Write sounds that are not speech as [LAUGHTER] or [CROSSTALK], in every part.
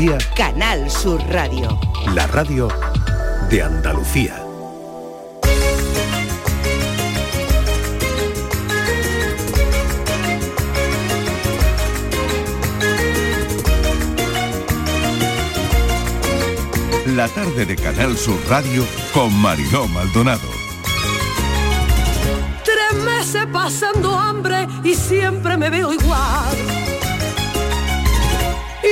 Andalucía, Canal Sur Radio. la radio de Andalucía. La tarde de Canal Sur Radio con Mariló Maldonado. Tres meses pasando hambre y siempre me veo igual.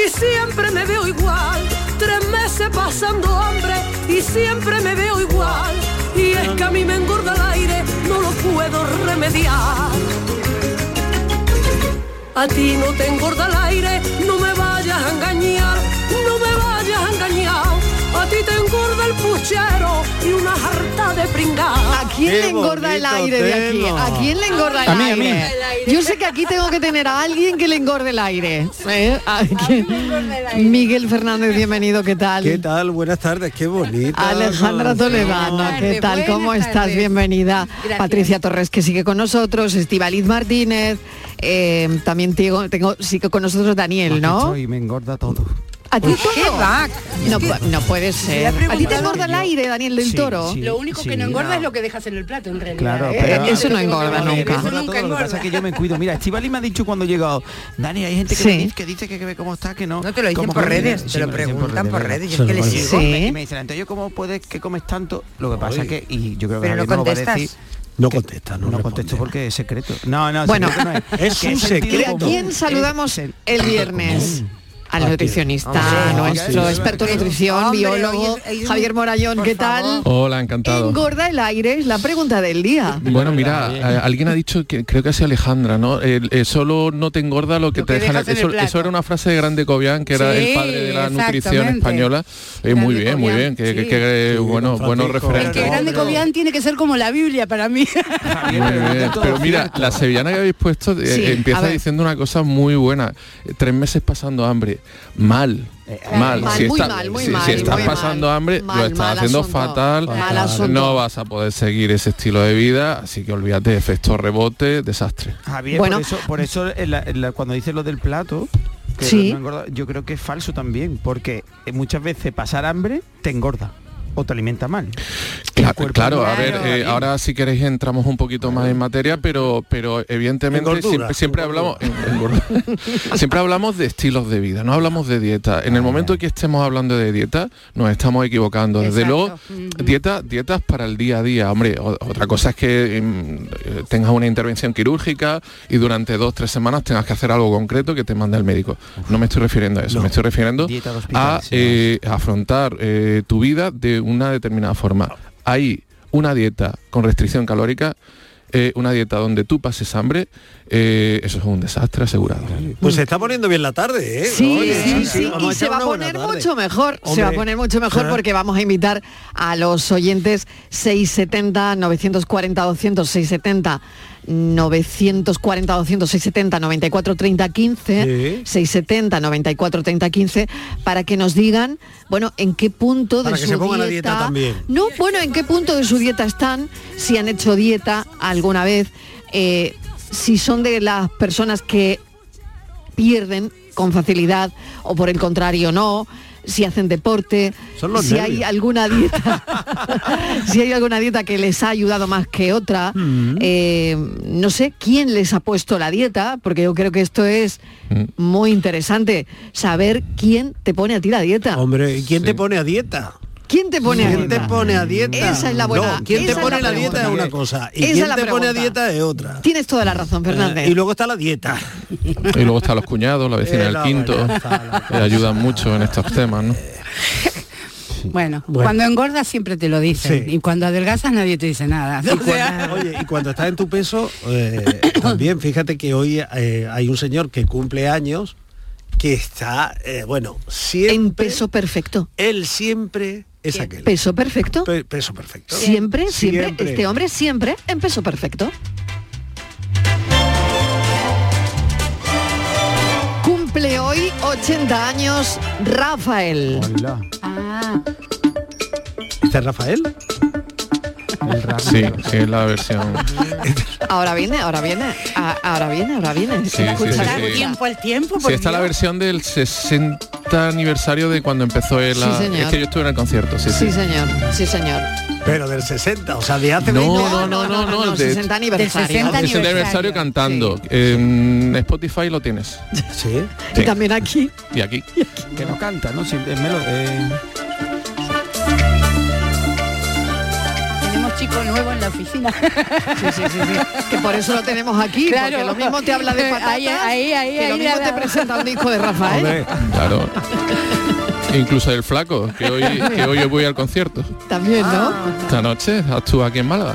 Y siempre me veo igual. Tres meses pasando hambre y siempre me veo igual. Y es que a mí me engorda el aire, no lo puedo remediar. A ti no te engorda el aire, no me vayas a engañar, no me vayas a engañar. A ti te engorda el puchero y una jarta de pringar. ¿A quién le engorda el aire de aquí? ¿A quién le engorda el A mí, a mí. aire? Yo sé que aquí tengo que tener a alguien que le engorde el aire. ¿eh? ¿A quién? Miguel Fernández, bienvenido, ¿qué tal? ¿Qué tal? Buenas tardes, qué bonita. Alejandra Toledano, ¿qué tal? ¿Cómo estás? Bienvenida. Patricia Torres, que sigue con nosotros, Estivaliz Martínez, eh, también tengo, tengo, sigue con nosotros Daniel, ¿no? Y me engorda todo. ¿A ti ¿Qué va? No, no puede ser. ¿A ti te engorda el aire, Daniel del Sí, Toro? sí. Lo único que no engorda no. es lo que dejas en el plato, en realidad. Claro, Eh, pero eso no engorda nunca. Eso engorda nunca todo, lo que pasa engorda. es que yo me cuido. Mira, Estivali me ha dicho cuando he llegado, Dani, hay gente que, Sí. me dice, que dice que, ve cómo está, que no. No te lo dicen ¿Cómo por redes, te lo preguntan por redes, yo es que les sigo. Y me dicen, entonces, ¿cómo puedes que comes tanto? Lo que pasa es que, y yo creo que no lo va a decir, No contesta, no, contesto porque es secreto. No, no, Bueno, secreto no es. [LAUGHS] es un secreto. ¿Y a quién saludamos el viernes? Al nutricionista, nuestro sí. experto en nutrición, Hombre, biólogo, Javier Morayón, ¿qué favor. tal? Hola, encantado. Engorda el aire es la pregunta del día. Bueno, mira, alguien ha dicho que creo que ha sido Alejandra, ¿no? Eh, solo no te engorda lo que Lo te que deja. Eso, era una frase de Grande Cobian, que era Sí, el padre de la nutrición española. Eh, muy bien, muy bien. Que, que- que, Sí, bueno, buenos referentes. Que Grande. Cobian tiene que ser como la Biblia para mí. [LAUGHS] [LAUGHS] Pero mira, la sevillana que habéis puesto eh, empieza diciendo una cosa muy buena. Eh, Tres meses pasando hambre. Mal. Eh, mal. mal, si muy está- mal, muy si- mal, si estás muy pasando mal. hambre, Mal, lo estás haciendo asunto. fatal. No vas a poder seguir ese estilo de vida, así que olvídate, efecto rebote, desastre. Javier, Bueno. por eso, por eso en la- en la- cuando dice lo del plato, que Sí. no engorda, yo creo que es falso también, porque muchas veces pasar hambre te engorda o te alimenta mal. Claro, a ver, eh, ahora si queréis entramos un poquito más en materia, pero pero evidentemente En siempre, siempre hablamos en- [LAUGHS] siempre hablamos de estilos de vida, no hablamos de dieta. En el momento que estemos hablando de dieta, nos estamos equivocando. Desde Exacto. luego, dieta, dietas para el día a día. Hombre, otra cosa es que mm, eh, tengas una intervención quirúrgica y durante dos, tres semanas tengas que hacer algo concreto que te manda el médico. No me estoy refiriendo a eso, No. me estoy refiriendo a sí, eh, afrontar eh, tu vida de una determinada forma. Hay una dieta con restricción calórica, eh, una dieta donde tú pases hambre, eh, eso es un desastre asegurado. Pues se está poniendo bien la tarde, ¿eh? Sí, Oye, sí, sí, y se va a poner tarde. mucho mejor, se va a poner mucho mejor Ah. porque vamos a invitar a los oyentes 670 940 200 670 940 200 670 94 30 15 Sí. 670 94 30 15 para que nos digan, bueno, en qué punto Para de que su se pongan a dieta también. No, bueno, en qué punto de su dieta están, si han hecho dieta alguna vez, eh, si son de las personas que pierden con facilidad o por el contrario no, si hacen deporte, Son los si nervios. hay alguna dieta, [LAUGHS] si hay alguna dieta que les ha ayudado más que otra, Mm. eh, no sé quién les ha puesto la dieta, porque yo creo que esto es Mm. muy interesante, saber quién te pone a ti la dieta. Hombre, ¿y quién te pone a dieta? ¿Quién te pone a ¿Quién te dieta? pone a dieta? Esa es la buena. No, ¿quién te pone la la dieta es una cosa y Esa quién te pone a dieta es otra. Tienes toda la razón, Fernández. Eh, y luego está la dieta. Y luego están los cuñados, la vecina Eh, del la quinto, que ayudan mucho en estos temas, ¿no? Bueno, Bueno. cuando engordas siempre te lo dicen. Sí. Y cuando adelgazas nadie te dice nada. [LAUGHS] Y cuando- oye, y cuando estás en tu peso, eh, también fíjate que hoy eh, hay un señor que cumple años que está, eh, bueno, siempre... en peso perfecto. Él siempre es aquel. Peso perfecto. Pe- peso perfecto. Siempre, siempre, Siempre. este hombre siempre en peso perfecto. Cumple hoy 80 años Rafael. ah, ¿Este es Rafael? Sí, sí, es la versión. Ahora viene, ahora viene, a- ahora viene, ahora viene. Sí, sí, sí, tiempo al tiempo. Sí, está la versión del 60 60 aniversario de cuando empezó el... Sí, la- señor. es que yo estuve en el concierto, sí, sí. Sí, señor, sí, señor. Pero del 60, o sea, de hace No, 20 no, no, no, no, de- 60 aniversario. 60 El 60 aniversario cantando. En Spotify lo tienes. Sí. Y también aquí. Y aquí. Que no canta, ¿no? Nuevos en la oficina. [LAUGHS] Sí, sí, sí, sí. Que por eso lo tenemos aquí, Claro. porque lo mismo te habla de [LAUGHS] patatas, Ahí, ahí, ahí, que lo mismo ahí, te presenta un disco de Rafael. Hombre, Claro. Incluso el flaco, que hoy, que hoy voy al concierto. También, ¿no? Esta noche actúa aquí en Málaga.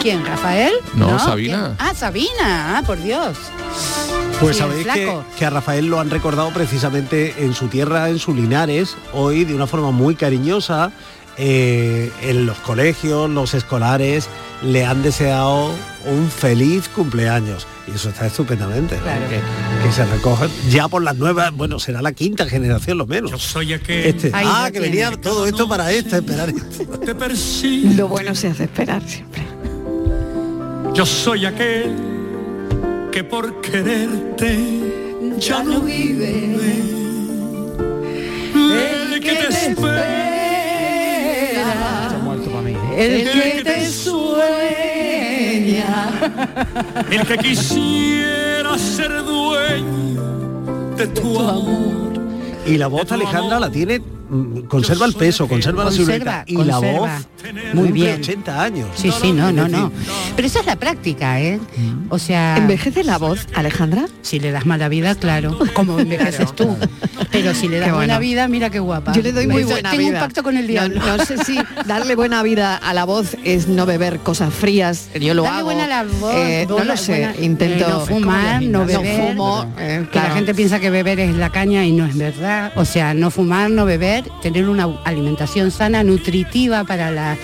¿Quién? ¿Rafael? No, Sabina. ¿quién? Ah, Sabina. Ah, por Dios. Pues Sí, sabéis que, que a Rafael lo han recordado precisamente en su tierra, en su Linares, hoy de una forma muy cariñosa. Eh, en los colegios, los escolares le han deseado un feliz cumpleaños. Y eso está estupendamente. Que, que se recojan ya por las nuevas, bueno, será la quinta generación lo menos. soy aquel Este. Ahí Ah, que tiene. venía todo esto para esto, esperar esto. te persigue. Lo bueno se hace esperar siempre. Yo soy aquel que por quererte ya no vive. El que te espera. El que te sueña. [LAUGHS] El que quisiera ser dueño de tu amor. Y la voz Alejandra la tiene, conserva el peso, conserva la silueta. Y la voz Muy bien. 80 años. Sí, sí, no, no, no. Pero eso es la práctica, ¿eh? O sea, ¿Envejece la voz, Alejandra? si le das mala vida, claro, como envejeces tú. Pero si le das buena bueno. vida, mira qué guapa. Yo le doy muy buena Tengo vida. un pacto con el diablo. No, sé si darle buena vida a la voz es no beber cosas frías. Yo lo Darle hago. buena la voz, Eh, no lo sé. buena- Intento eh, no fumar, no beber. No fumo. eh, Que la gente piensa que beber es la caña y no es verdad. O sea, no fumar, no beber, tener una alimentación sana, nutritiva para la,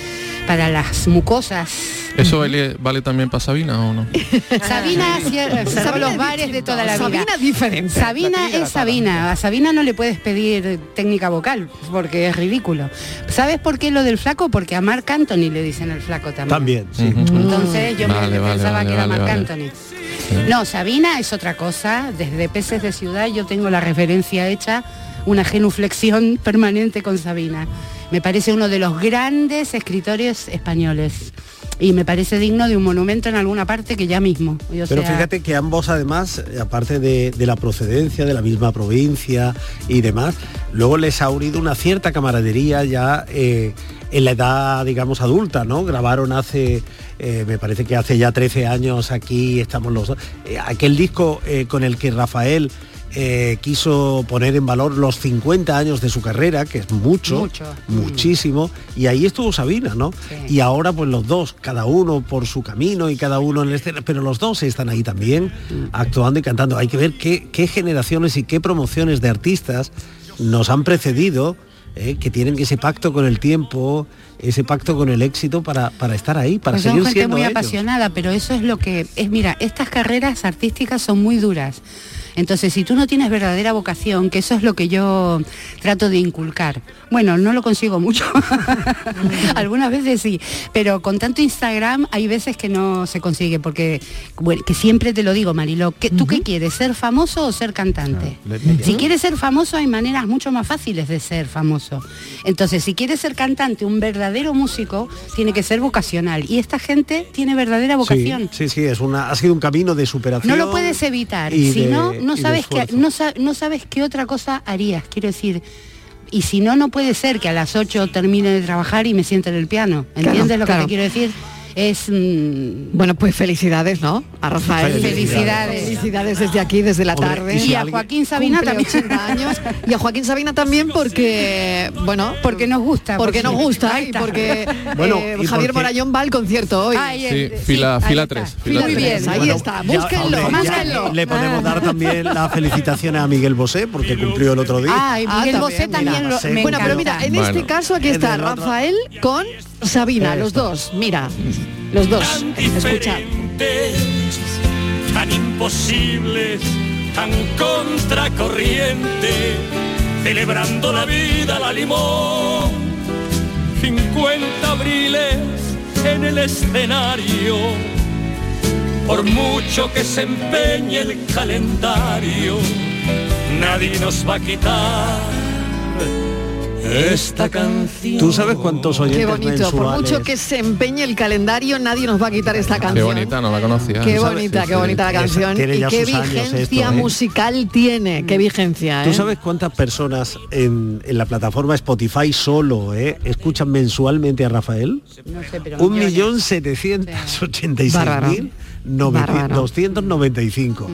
para las mucosas. ¿Eso vale, vale también para Sabina o no? [LAUGHS] Sabina cerró los es bares de toda la vida. Sabina es diferente. Sabina es Sabina. A Sabina no le puedes pedir técnica vocal porque es ridículo. ¿Sabes por qué lo del flaco? Porque a Marc Anthony le dicen el flaco también. También, sí. Ujú. Entonces yo Vale, me vale, pensaba vale, que era vale, Marc vale. Anthony. No, Sabina es otra cosa. Desde Peces de Ciudad yo tengo la referencia hecha, una genuflexión permanente con Sabina. Me parece uno de los grandes escritores españoles. Y me parece digno de un monumento en alguna parte que ya mismo. Pero sea, fíjate que ambos además, aparte de, de la procedencia, de la misma provincia y demás, luego les ha unido una cierta camaradería ya eh, en la edad, digamos, adulta, ¿no? Grabaron hace, eh, me parece que hace ya 13 años aquí, estamos los dos. eh, aquel disco eh, con el que Rafael eh, quiso poner en valor los 50 años de su carrera, que es mucho, Mucho. muchísimo, y ahí estuvo Sabina, ¿no? Sí. Y ahora pues los dos, cada uno por su camino y cada uno en el escenario, pero los dos están ahí también actuando y cantando. Hay que ver qué, qué generaciones y qué promociones de artistas nos han precedido, eh, que tienen ese pacto con el tiempo, ese pacto con el éxito para, para estar ahí, para Pues son seguir gente siendo muy ellos. apasionada, pero eso es lo que es, mira, estas carreras artísticas son muy duras. Entonces, si tú no tienes verdadera vocación, que eso es lo que yo trato de inculcar. Bueno, no lo consigo mucho. [LAUGHS] Algunas veces sí, pero con tanto Instagram hay veces que no se consigue porque bueno, que siempre te lo digo, Mariló, que ¿tú qué quieres? ¿Ser famoso o ser cantante? Si quieres ser famoso hay maneras mucho más fáciles de ser famoso. Entonces, si quieres ser cantante, un verdadero músico tiene que ser vocacional y esta gente tiene verdadera vocación. Sí, sí, sí, es una, ha sido un camino de superación. No lo puedes evitar. Si no, no sabes que no, sa- no sabes qué otra cosa harías. Quiero decir. Y si no, no puede ser que a las 8 termine de trabajar y me siente en el piano. ¿Entiendes Claro, lo claro. que te quiero decir? Es Bueno, pues felicidades, ¿no? A Rafael. Felicidades. Felicidades desde aquí, desde la Hombre, tarde. y si y a Joaquín Sabina también. 80 años. Y a Joaquín Sabina también porque, bueno, Porque nos gusta. porque nos gusta y porque [LAUGHS] Bueno, eh, y Javier porque- Morayón va al concierto hoy. Ay, Sí, fila- ahí fila Fila fila Muy tres. bien. Ahí Bueno, está, búsquenlo, ya. Le podemos dar también la felicitación a Miguel Bosé porque cumplió el otro día. Ay, Ah, Miguel también, Bosé mira. también lo, me Bueno, pero mira, en Bueno. este caso aquí Es está. Rafael con Sabina, los dos. Mira, los dos. tan Escucha. diferentes, tan imposibles, tan contracorriente, celebrando la vida la limón. 50 abriles en el escenario, por mucho que se empeñe el calendario, nadie nos va a quitar esta canción. ¿Tú sabes cuántos oyentes Qué bonito, por mucho que se empeñe el calendario, nadie nos va a quitar esta Qué canción. bonita, no la conocía. Qué bonita, Sí, qué sí. bonita la canción. tiene y qué vigencia esto, ¿eh? musical tiene, qué vigencia, ¿eh? ¿Tú sabes cuántas personas en, en la plataforma Spotify solo eh, escuchan mensualmente a Rafael? No sé, pero Un millón setecientos ochenta y seis mil novecientos- Bárbaro. 295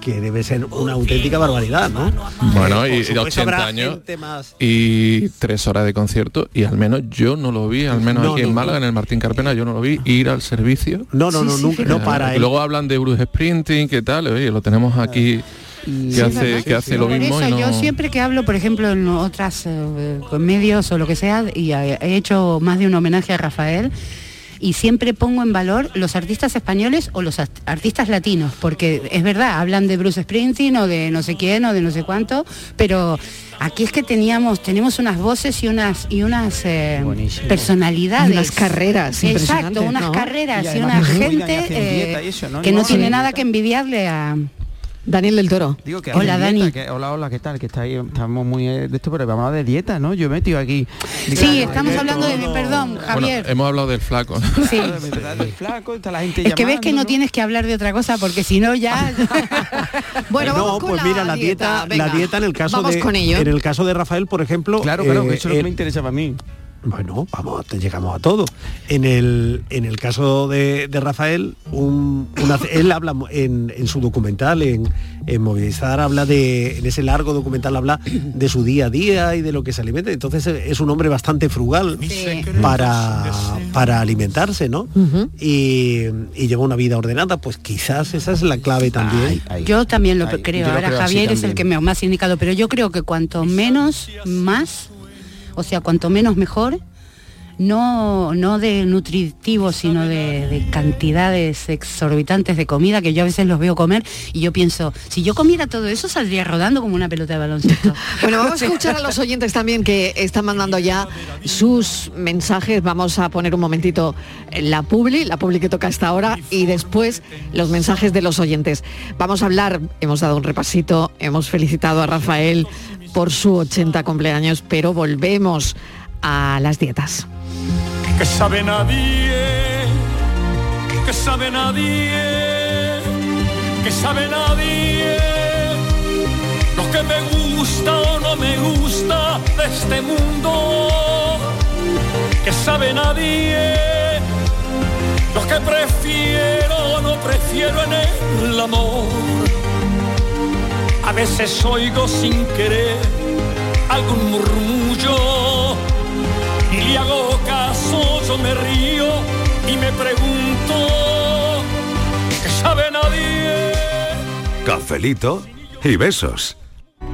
que debe ser una auténtica barbaridad, ¿no? Bueno, Eh, y supuesto 80 habrá años más- y tres horas de concierto y al menos yo no lo vi, al menos No, aquí no, en no. Málaga, en el Martín Carpena, yo no lo vi ir al servicio. No, no, no, nunca, no Eh, para él. Luego hablan de Bruce Sprinting, ¿qué tal? Oye, lo tenemos aquí que Sí, hace, ¿verdad? que hace lo Por mismo eso y yo siempre que hablo, por ejemplo, en otras eh, medios o lo que sea, y he hecho más de un homenaje a Rafael, y siempre pongo en valor los artistas españoles o los art- artistas latinos, porque es verdad, hablan de Bruce Springsteen o de no sé quién o de no sé cuánto, pero aquí es que teníamos, tenemos unas voces y unas y unas eh, personalidades. Unas carreras Exacto, unas ¿no? carreras Y una gente eh, dieta y eso, ¿no? que no no tiene nada que envidiarle a Daniel del Toro. Digo que Hola, dieta, Dani. que- hola, hola, ¿qué tal? Que está ahí, estamos muy eh, de esto, pero vamos a hablar de dieta, ¿no? Yo he metido aquí. Sí, estamos hablando de perdón, Bueno, Javier. hemos hablado del flaco. Sí. del flaco, está la gente Es que ves que no tienes que hablar de otra cosa porque si no ya [LAUGHS] Bueno, no, vamos con pues mira, la dieta, la dieta en el caso Vamos de con ello. en el caso de Rafael, por ejemplo, Claro, claro, eh, que eso es lo que él- me interesaba a mí. Bueno, vamos, te llegamos a todo. En el, en el caso de, de Rafael, un- una- él habla en, en su documental, en, en Movilizar, habla de, en ese largo documental habla de su día a día y de lo que se alimenta. Entonces eh, es un hombre bastante frugal para, para alimentarse, ¿no? y, y lleva una vida ordenada, pues quizás esa es la clave también. yo también lo Ay, creo. yo lo Ahora creo Javier es el que me más indicado, pero yo creo que cuanto menos más, o sea, cuanto menos mejor. No, no de nutritivo, sino de, de cantidades exorbitantes de comida que yo a veces los veo comer y yo pienso, si yo comiera todo eso saldría rodando como una pelota de baloncesto. [LAUGHS] Bueno, vamos a escuchar a los oyentes también que están mandando ya sus mensajes. Vamos a poner un momentito la publi, la publi que toca hasta ahora y después los mensajes de los oyentes. Vamos a hablar, hemos dado un repasito, hemos felicitado a Rafael por su 80 cumpleaños, pero volvemos a las dietas. que sabe nadie, que sabe nadie, que sabe nadie, lo que me gusta o no me gusta de este mundo, que sabe nadie, lo que prefiero o no prefiero en el amor. A veces oigo sin querer algún murmullo y le hago caso, yo me río y me pregunto ¿qué sabe nadie? Cafelito y besos.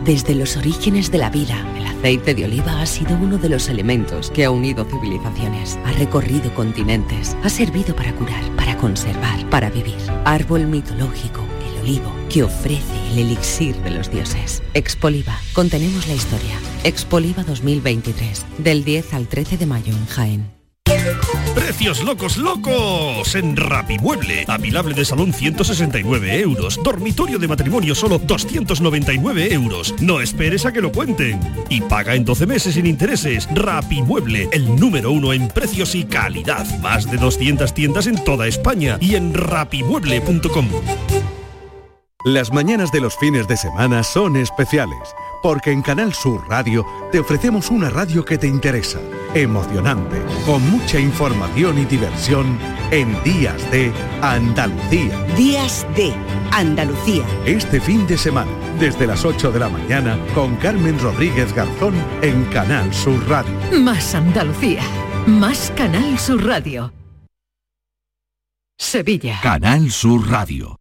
Desde los orígenes de la vida, el aceite de oliva ha sido uno de los elementos que ha unido civilizaciones, ha recorrido continentes, ha servido para curar, para conservar, para vivir. Árbol mitológico, el olivo, que ofrece el elixir de los dioses. Expoliva, contenemos la historia. Expoliva 2023, del 10 al 13 de mayo en Jaén. Precios locos, locos en Rapimueble. Apilable de salón 169 euros. Dormitorio de matrimonio solo 299 euros. No esperes a que lo cuenten. Y paga en 12 meses sin intereses. Rapimueble, el número uno en precios y calidad. Más de 200 tiendas en toda España y en rapimueble.com. Las mañanas de los fines de semana son especiales, porque en Canal Sur Radio te ofrecemos una radio que te interesa, emocionante, con mucha información y diversión en Días de Andalucía. Días de Andalucía. Este fin de semana, desde las 8 de la mañana, con Carmen Rodríguez Garzón en Canal Sur Radio. Más Andalucía. Más Canal Sur Radio. Sevilla. Canal Sur Radio.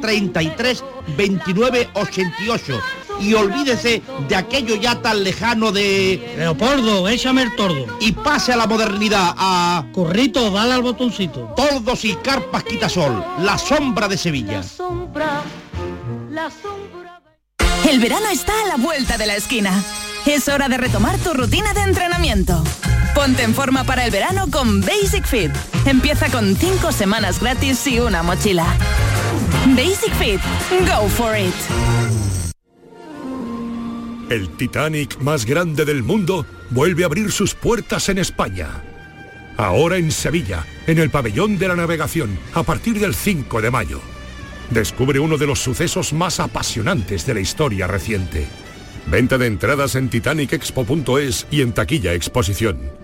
33 29 88. y olvídese de aquello ya tan lejano de... Leopoldo, échame el tordo. Y pase a la modernidad, a... Corrito, dale al botoncito. Tordos y carpas quitasol, la sombra de Sevilla. El verano está a la vuelta de la esquina. Es hora de retomar tu rutina de entrenamiento. Ponte en forma para el verano con Basic Fit. Empieza con 5 semanas gratis y una mochila. Basic Fit. Go for it. El Titanic más grande del mundo vuelve a abrir sus puertas en España. Ahora en Sevilla, en el pabellón de la navegación, a partir del 5 de mayo. Descubre uno de los sucesos más apasionantes de la historia reciente. Venta de entradas en titanicexpo.es y en taquilla exposición.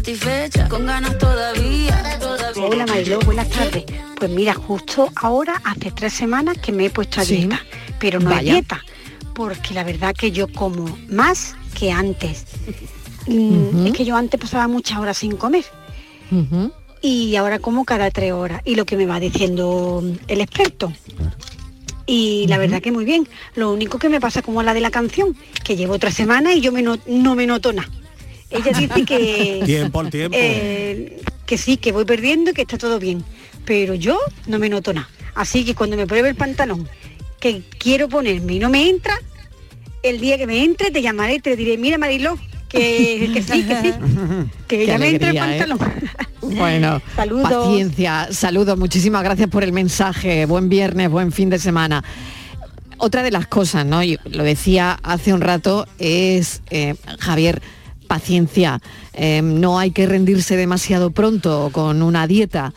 Insatisfecha, con ganas todavía. todavía. Hola Mariló, buenas tardes. Pues mira, justo ahora hace tres semanas que me he puesto a Sí. dieta, pero no Vaya. a dieta, porque la verdad que yo como más que antes. Mm, Es que yo antes pasaba muchas horas sin comer y ahora como cada tres horas y lo que me va diciendo el experto. Y la verdad que muy bien. Lo único que me pasa como la de la canción, que llevo otra semana y yo me no, no me noto nada. Ella dice que [LAUGHS] Tiempo al tiempo. eh, que sí, que voy perdiendo y que está todo bien. Pero yo no me noto nada. Así que cuando me pruebe el pantalón que quiero ponerme y no me entra, el día que me entre te llamaré y te diré, mira Mariló, que, que [LAUGHS] sí, que sí, que ya me entra el ¿eh? pantalón. [LAUGHS] Bueno, Saludos. paciencia, saludos, muchísimas gracias por el mensaje, buen viernes, buen fin de semana. Otra de las cosas, ¿no? Y lo decía hace un rato, es, eh, Javier, paciencia, Eh, no hay que rendirse demasiado pronto con una dieta.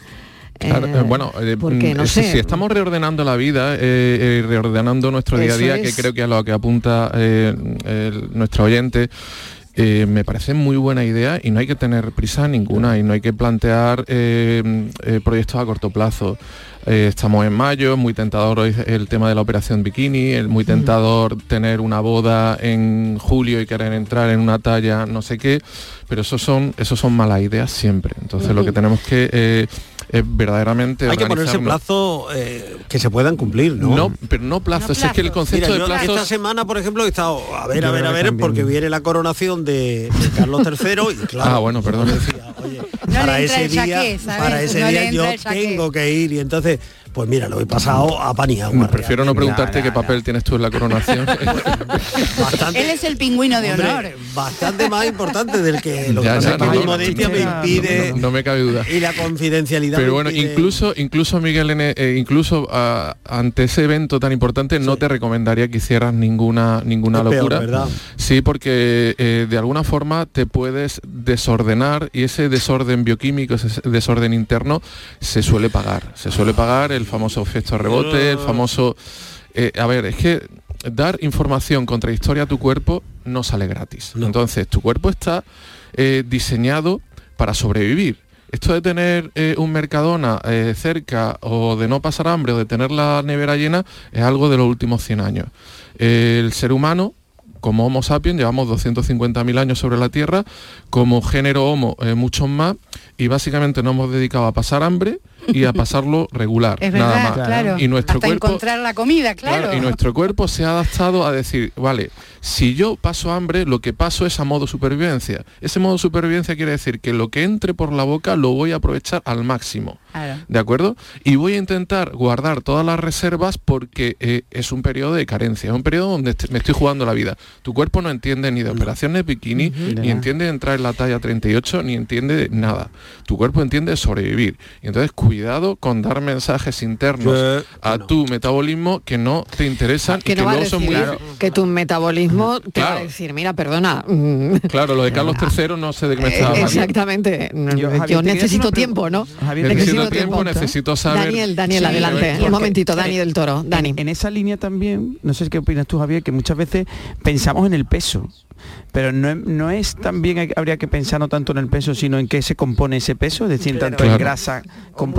Claro, Eh, eh, bueno, eh, porque, no mm, si- sé. si estamos reordenando la vida, eh, reordenando nuestro día a día, es. que creo que a lo que apunta el- nuestro oyente, eh, me parece muy buena idea y no hay que tener prisa ninguna y no hay que plantear eh, eh, proyectos a corto plazo. Eh, estamos en mayo, es muy tentador hoy el tema de la operación bikini, es muy tentador tener una boda en julio y querer entrar en una talla no sé qué, pero eso son, eso son malas ideas siempre. Entonces lo que tenemos que eh, es verdaderamente Hay que ponerse organizarnos. plazo eh, que se puedan cumplir, ¿no? No, pero no plazos, es que el concepto Mira, de plazos... Esta semana, por ejemplo, he estado a ver, Yo a ver, a ver, también. porque viene la coronación de, de Carlos III y [LAUGHS] claro. Ah, bueno, perdón. Entra ese día, para ese día yo tengo que ir y entonces, pues mira, lo he pasado a panía. Prefiero no preguntarte qué papel tienes tú en la coronación. [LAUGHS] Él es el pingüino de Hombre, honor. Bastante más importante del que [LAUGHS] lo que Ya, pasa ya, es que no, mi no, modestia me impide no, no me cabe duda. y la confidencialidad. Pero bueno, impide- incluso, incluso Miguel, N, eh, incluso ah, ante ese evento tan importante, no te recomendaría que hicieras ninguna ninguna Es peor, locura. ¿verdad? Sí, porque eh, de alguna forma te puedes desordenar y ese desorden bioquímico, ese desorden interno, se suele pagar. Se suele pagar el famoso efecto rebote, el famoso. eh, a ver, es que dar información contradictoria a tu cuerpo no sale gratis. Entonces, tu cuerpo está eh, diseñado para sobrevivir. Esto de tener eh, un Mercadona eh, cerca o de no pasar hambre o de tener la nevera llena es algo de los últimos 100 años. el ser humano, como Homo sapiens, llevamos 250.000 años sobre la Tierra, como género Homo muchos más, y básicamente nos hemos dedicado a pasar hambre y a pasarlo regular, Es nada verdad, más. claro. Y nuestro Hasta cuerpo encontrar la comida, claro. Claro, y nuestro cuerpo se ha adaptado a decir, vale, si yo paso hambre, lo que paso es a modo supervivencia. Ese modo supervivencia quiere decir que lo que entre por la boca lo voy a aprovechar al máximo. ¿De acuerdo? Y voy a intentar guardar todas las reservas porque eh, es un periodo de carencia, es un periodo donde est- me estoy jugando la vida. Tu cuerpo no entiende ni de operaciones bikini, ni entiende de entrar en la talla 38, ni entiende de nada. Tu cuerpo entiende de sobrevivir. Y entonces cuidado con dar mensajes internos a tu metabolismo que no te interesan que y no que va a luego son decir muy que tu metabolismo te va a Claro. decir, mira, perdona. [LAUGHS] Claro, lo de Carlos [LAUGHS] III no sé de qué me eh, estaba hablando. exactamente. Yo, Javier, necesito tiempo, ¿no? Necesito tiempo, necesito saber. Daniel, Daniel, Sí, adelante. Un momentito, Dani del Toro. Dani. En, en esa línea también, no sé qué opinas tú, Javier, que muchas veces pensamos en el peso. Pero no, es- no es también habría que pensar no tanto en el peso, sino en qué se compone ese peso, es decir, tanto en Claro. grasa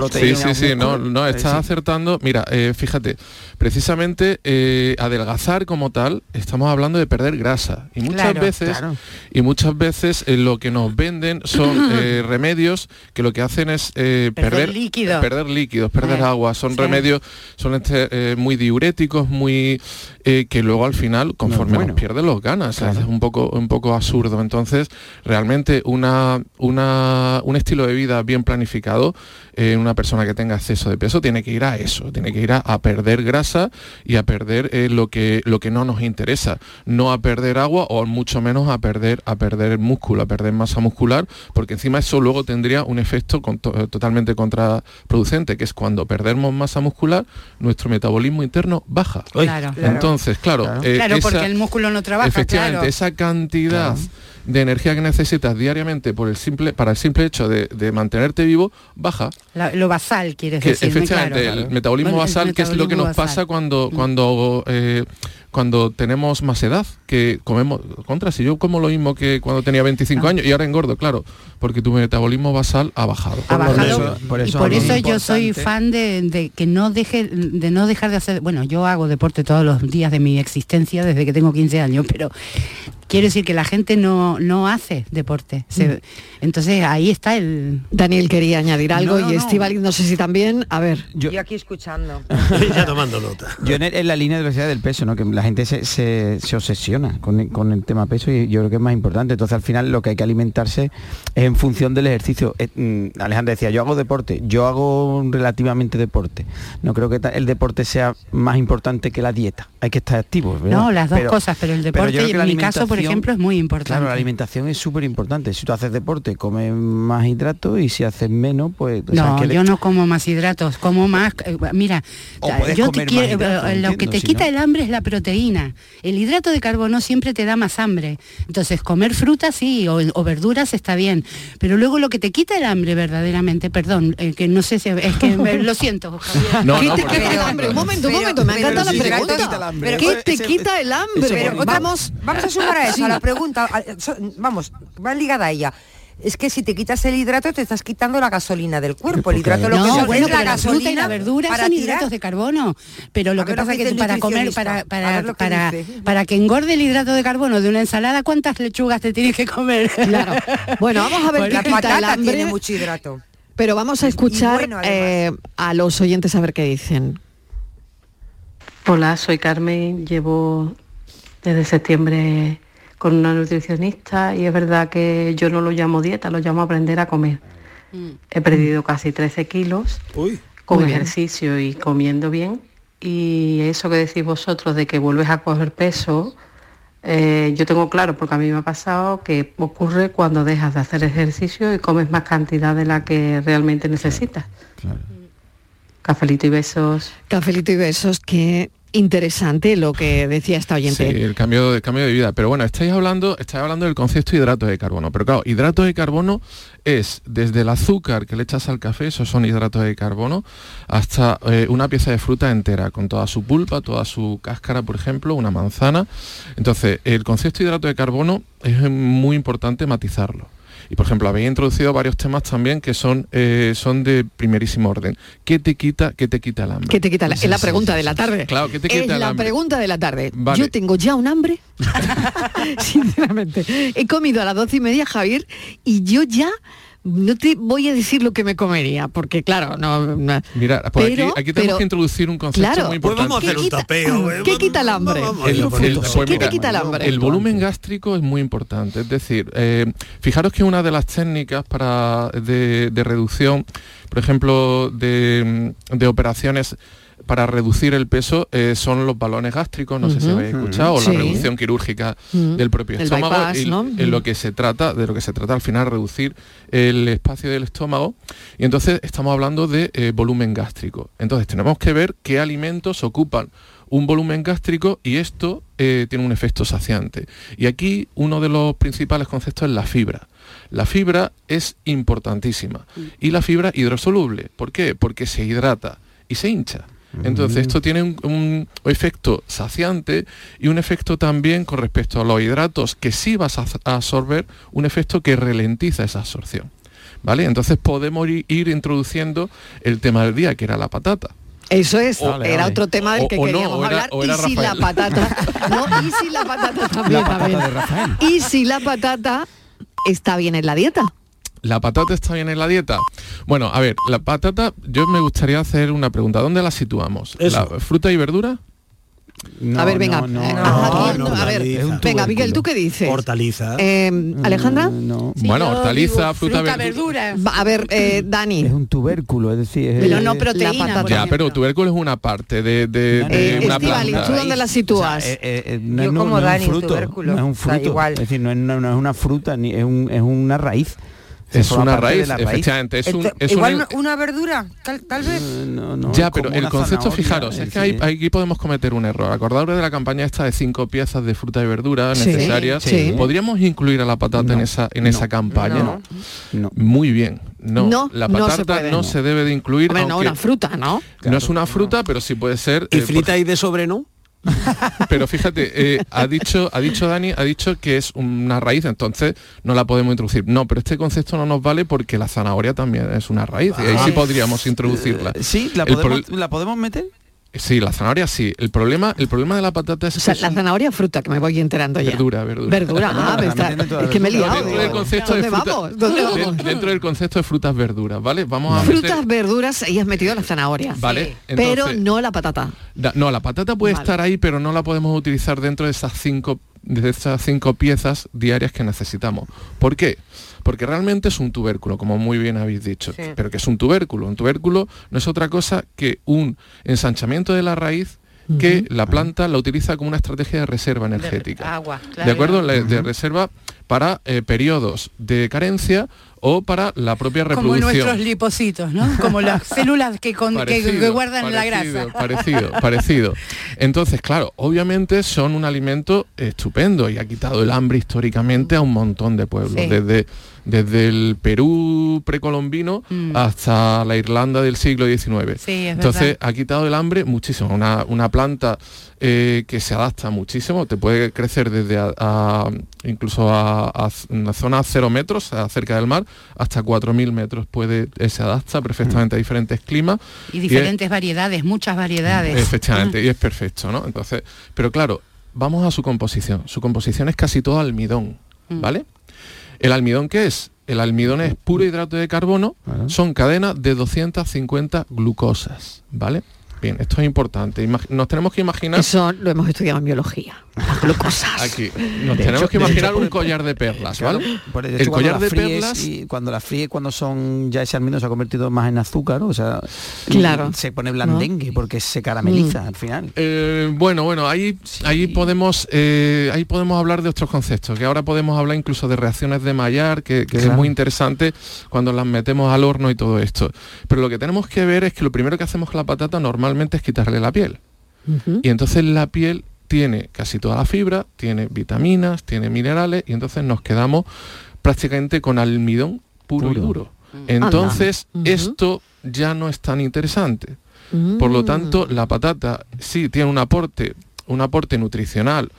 Sí, sí, sí, no, no, estás sí. acertando. Mira, eh, fíjate, precisamente eh, adelgazar como tal, estamos hablando de perder grasa. Y muchas Claro, veces, claro. y muchas veces eh, lo que nos venden son [CLEARS THROAT] remedios que lo que hacen es Perder perder, líquido. perder líquidos, perder agua. Son sí. remedios, son este, muy diuréticos, muy eh, que luego al final, conforme bueno. nos pierden los ganas, es un poco, un poco absurdo. Entonces, realmente una, una, un estilo de vida bien planificado, eh, una persona que tenga exceso de peso tiene que ir a eso, tiene que ir a, a perder grasa y a perder eh, lo, que, lo que no nos interesa, no a perder agua o mucho menos a perder, a perder músculo, a perder masa muscular, porque encima eso luego tendría un efecto con- to- totalmente contraproducente, que es cuando perdemos masa muscular, nuestro metabolismo interno baja. Claro, claro. Entonces, claro, eh, claro, porque esa- el músculo no trabaja, efectivamente, claro. esa cantidad de energía que necesitas diariamente por el simple, para el simple hecho de, de mantenerte vivo, baja. La- lo basal, quieres Que decir. efectivamente, claro. el metabolismo Bueno, el basal, que es lo que nos pasa basal. cuando, cuando, eh, cuando tenemos más edad, que comemos, contra, si yo como lo mismo que cuando tenía 25 Ah. años y ahora engordo, claro, porque tu metabolismo basal ha bajado. Ha bajado, eso- por y eso por yo soy fan de, de que no deje de no dejar de hacer bueno yo hago deporte todos los días de mi existencia desde que tengo 15 años pero quiero decir que la gente no no hace deporte Se- entonces ahí está el Daniel quería añadir algo No, no, y no. Estivaliz no sé si también. A ver. Yo, aquí escuchando. [LAUGHS] ya tomando nota. Yo en, el- en la línea de velocidad del peso, ¿no? que la gente se, se- se obsesiona con el, con el tema peso y yo creo que es más importante. Entonces al final lo que hay que alimentarse es en función del ejercicio. Eh, mm, Alejandra decía, yo hago deporte, yo hago relativamente deporte. No creo que el deporte sea más importante que la dieta. Hay que estar activos. ¿verdad? no las dos Pero- cosas pero el pero deporte yo creo que en la mi caso por ejemplo es muy importante Claro, la alimentación es súper importante. Si tú haces deporte, comes más hidratos y si haces menos, pues... o sea, no, le- yo no como más hidratos, como más, eh, mira, yo te quiero, hidratos, eh, lo que te si quita no. el hambre es la proteína. El hidrato de carbono siempre te da más hambre. Entonces, comer frutas sí, o, o verduras está bien. Pero luego lo que te quita el hambre verdaderamente, perdón, eh, que no sé si es que me- lo siento, Javier. [LAUGHS] No, ¿Qué no, te porque- quita el hambre? Un momento, un pero- momento, me encanta la pregunta. ¿Qué te quita el hambre? Pero Vamos, vamos a sumar a eso, Sí. a la pregunta. a- so- Vamos, va ligada a ella. Es que si te quitas el hidrato te estás quitando la gasolina del cuerpo. El hidrato lo que no, son bueno, es la pero la fruta y gasolina la verdura para son tirar. hidratos de carbono. Pero lo A que pasa es que que para comer, para, para, que para, para que engorde el hidrato de carbono de una ensalada, ¿cuántas lechugas te tienes que comer? Claro. Bueno, vamos a ver La qué quita el patata hambre. tiene mucho hidrato. Pero vamos a escuchar bueno, eh, a los oyentes a ver qué dicen. Hola, soy Carmen, llevo desde septiembre con una nutricionista y es verdad que yo no lo llamo dieta, lo llamo aprender a comer. He perdido casi 13 kilos con Muy bien. ejercicio y comiendo bien y eso que decís vosotros de que vuelves a coger peso, eh, yo tengo claro, porque a mí me ha pasado, que ocurre cuando dejas de hacer ejercicio y comes más cantidad de la que realmente necesitas. Cafelito y besos. Cafelito y besos, qué interesante lo que decía esta Sí, oyente. el cambio, el cambio de vida. Pero bueno, estáis hablando, estáis hablando del concepto de hidratos de carbono. Pero claro, hidratos de carbono es desde el azúcar que le echas al café, esos son hidratos de carbono, hasta eh, una pieza de fruta entera, con toda su pulpa, toda su cáscara, por ejemplo, una manzana. Entonces, el concepto de hidrato de carbono es muy importante matizarlo. Y por ejemplo, habéis introducido varios temas también que son, eh, son de primerísimo orden. ¿Qué te quita, qué te quita el hambre? ¿Qué te quita la, es la pregunta de la tarde? Claro, ¿qué te es quita el la hambre? pregunta de la tarde. Vale. Yo tengo ya un hambre, [LAUGHS] sinceramente. He comido a las doce y media, Javier, y yo ya no te voy a decir lo que me comería, porque claro, no... no- Mira, pues Pero- aquí, aquí tenemos pero- que introducir un concepto Claro. muy Pues importante. vamos a hacer un ¿Qué quita- tapeo, eh, ¿qué quita el hambre? El, el- pues ¿Qué mira, te quita el hambre? el volumen gástrico es muy importante. Es decir, eh, fijaros que una de las técnicas para de, de reducción, por ejemplo, de, de operaciones para reducir el peso eh, son los balones gástricos, no sé si habéis escuchado, o Sí. la reducción quirúrgica Mm. del propio El estómago. bypass, y ¿no? en lo que se trata, de lo que se trata al final, reducir el espacio del estómago. Y entonces estamos hablando de eh, volumen gástrico. Entonces tenemos que ver qué alimentos ocupan un volumen gástrico y esto eh, tiene un efecto saciante. Y aquí uno de los principales conceptos es la fibra. La fibra es importantísima y la fibra hidrosoluble. ¿Por qué? Porque se hidrata y se hincha. Entonces esto tiene un, un efecto saciante y un efecto también con respecto a los hidratos que sí vas a a absorber, un efecto que ralentiza esa absorción. ¿Vale? Entonces podemos ir, ir introduciendo el tema del día, que era la patata. Eso es, Vale, era vale. otro tema del que o queríamos hablar. era y si la patata, [LAUGHS] no, y si la patata también, La patata también. de Rafael. Y si la patata está bien en la dieta. ¿La patata está bien en la dieta? Bueno, a ver, la patata, yo me gustaría hacer una pregunta. ¿Dónde la situamos? Eso. ¿La fruta y verdura? a ver, venga, no, eh, no, aquí, no, a ver, venga, Miguel, ¿tú qué dices? Hortaliza. Eh, Alejandra, bueno, hortaliza, fruta, verdura. Va, a ver, eh, Dani. Es un tubérculo, es decir, es- Pero no es- proteína, la patata. Ya, pero tubérculo es una parte de, de- de Eh, una planta. ¿tú dónde la sitúas? O sea, eh, eh, no, Yo es- no- como es Dani, un fruto, tubérculo. no es un O sea, fruto, igual. es decir, no es, no- no es una fruta ni es, un, es una raíz. Es una raíz, efectivamente. Es un, Ento- es igual un- una- una verdura, tal, tal vez. No, no, ya, pero el concepto, fijaros, es que ahí- decir, aquí podemos cometer un error. Acordaros de la campaña esta de cinco piezas de fruta y verdura Sí, necesarias. sí. ¿Podríamos incluir a la patata en esa, en esa campaña? no. No. Muy bien. No, No, la no se patata no se, debe de incluir. Hombre, no, una fruta, ¿no? no es una fruta, pero sí puede ser. ¿Y eh, por- frita y de sobre no? [LAUGHS] pero fíjate, eh, ha dicho, ha dicho Dani, ha dicho que es una raíz, entonces no la podemos introducir. No, pero este concepto no nos vale porque la zanahoria también es una raíz y ahí sí podríamos introducirla. Sí, podemos, la podemos meter. Sí, la zanahoria sí. El problema, el problema de la patata es O sea, que la un- zanahoria es fruta, que me voy enterando ya. verdura, verdura. Verdura, ah, me está- Metiendo toda es que me he liado. Dentro del concepto de ¿Dónde fruta- vamos? ¿Dónde de- vamos? dentro del concepto de frutas verduras, ¿vale? Vamos a meter- Frutas, verduras y has metido la zanahoria. Vale, pero entonces- no la patata. Da- No, la patata puede Vale. estar ahí, pero no la podemos utilizar dentro de esas cinco de esas cinco piezas diarias que necesitamos. ¿Por qué? Porque realmente es un tubérculo, como muy bien habéis dicho. Sí. Pero que es un tubérculo. Un tubérculo no es otra cosa que un ensanchamiento de la raíz que la planta la utiliza como una estrategia de reserva energética. Agua, ¿De acuerdo? La- De reserva para eh, periodos de carencia o para la propia Como reproducción. nuestros lipocitos, ¿no? Como las [LAUGHS] células que, con- que- Parecido, que guardan la parecido, grasa. Parecido, parecido. Entonces, claro, obviamente son un alimento estupendo y ha quitado el hambre históricamente a un montón de pueblos, Sí. desde, desde el Perú precolombino Mm. hasta la Irlanda del siglo XIX. Sí, es Entonces, verdad. ha quitado el hambre muchísimo. Una, una planta eh, que se adapta muchísimo, te puede crecer desde a- a- incluso a, una zona a cero metros, cerca del mar, hasta 4.000 metros puede, eh, se adapta perfectamente a diferentes climas. Y es- diferentes variedades, muchas variedades. Efectivamente, y es [LAUGHS] perfecto, ¿no? Entonces, pero claro, vamos a su composición. Su composición es casi todo almidón, Mm. ¿vale? ¿El almidón qué es? El almidón es puro hidrato de carbono, son cadenas de 250 glucosas, ¿vale? Bien, esto es importante. Imag- nos tenemos que imaginar... Eso lo hemos estudiado en biología. Las glucosas. Aquí, nos De tenemos hecho- que imaginar hecho, un collar de perlas, Claro, ¿vale? por- de el hecho, collar de perlas... y cuando las fríes cuando son ya ese almidón se ha convertido más en azúcar o sea Claro. se pone blandengue porque se carameliza Mm. al final Eh, bueno, bueno, ahí, ahí podemos eh, ahí podemos hablar de otros conceptos, que ahora podemos hablar incluso de reacciones de Maillard, que, que es muy interesante cuando las metemos al horno y todo esto. Pero lo que tenemos que ver es que lo primero que hacemos con la patata es quitarle la piel. Y entonces la piel tiene casi toda la fibra, tiene vitaminas, tiene minerales, y entonces nos quedamos prácticamente con almidón puro, y duro. Entonces, Anda. Ujú. esto ya no es tan interesante. Por lo tanto, la patata sí tiene un aporte, un aporte nutricional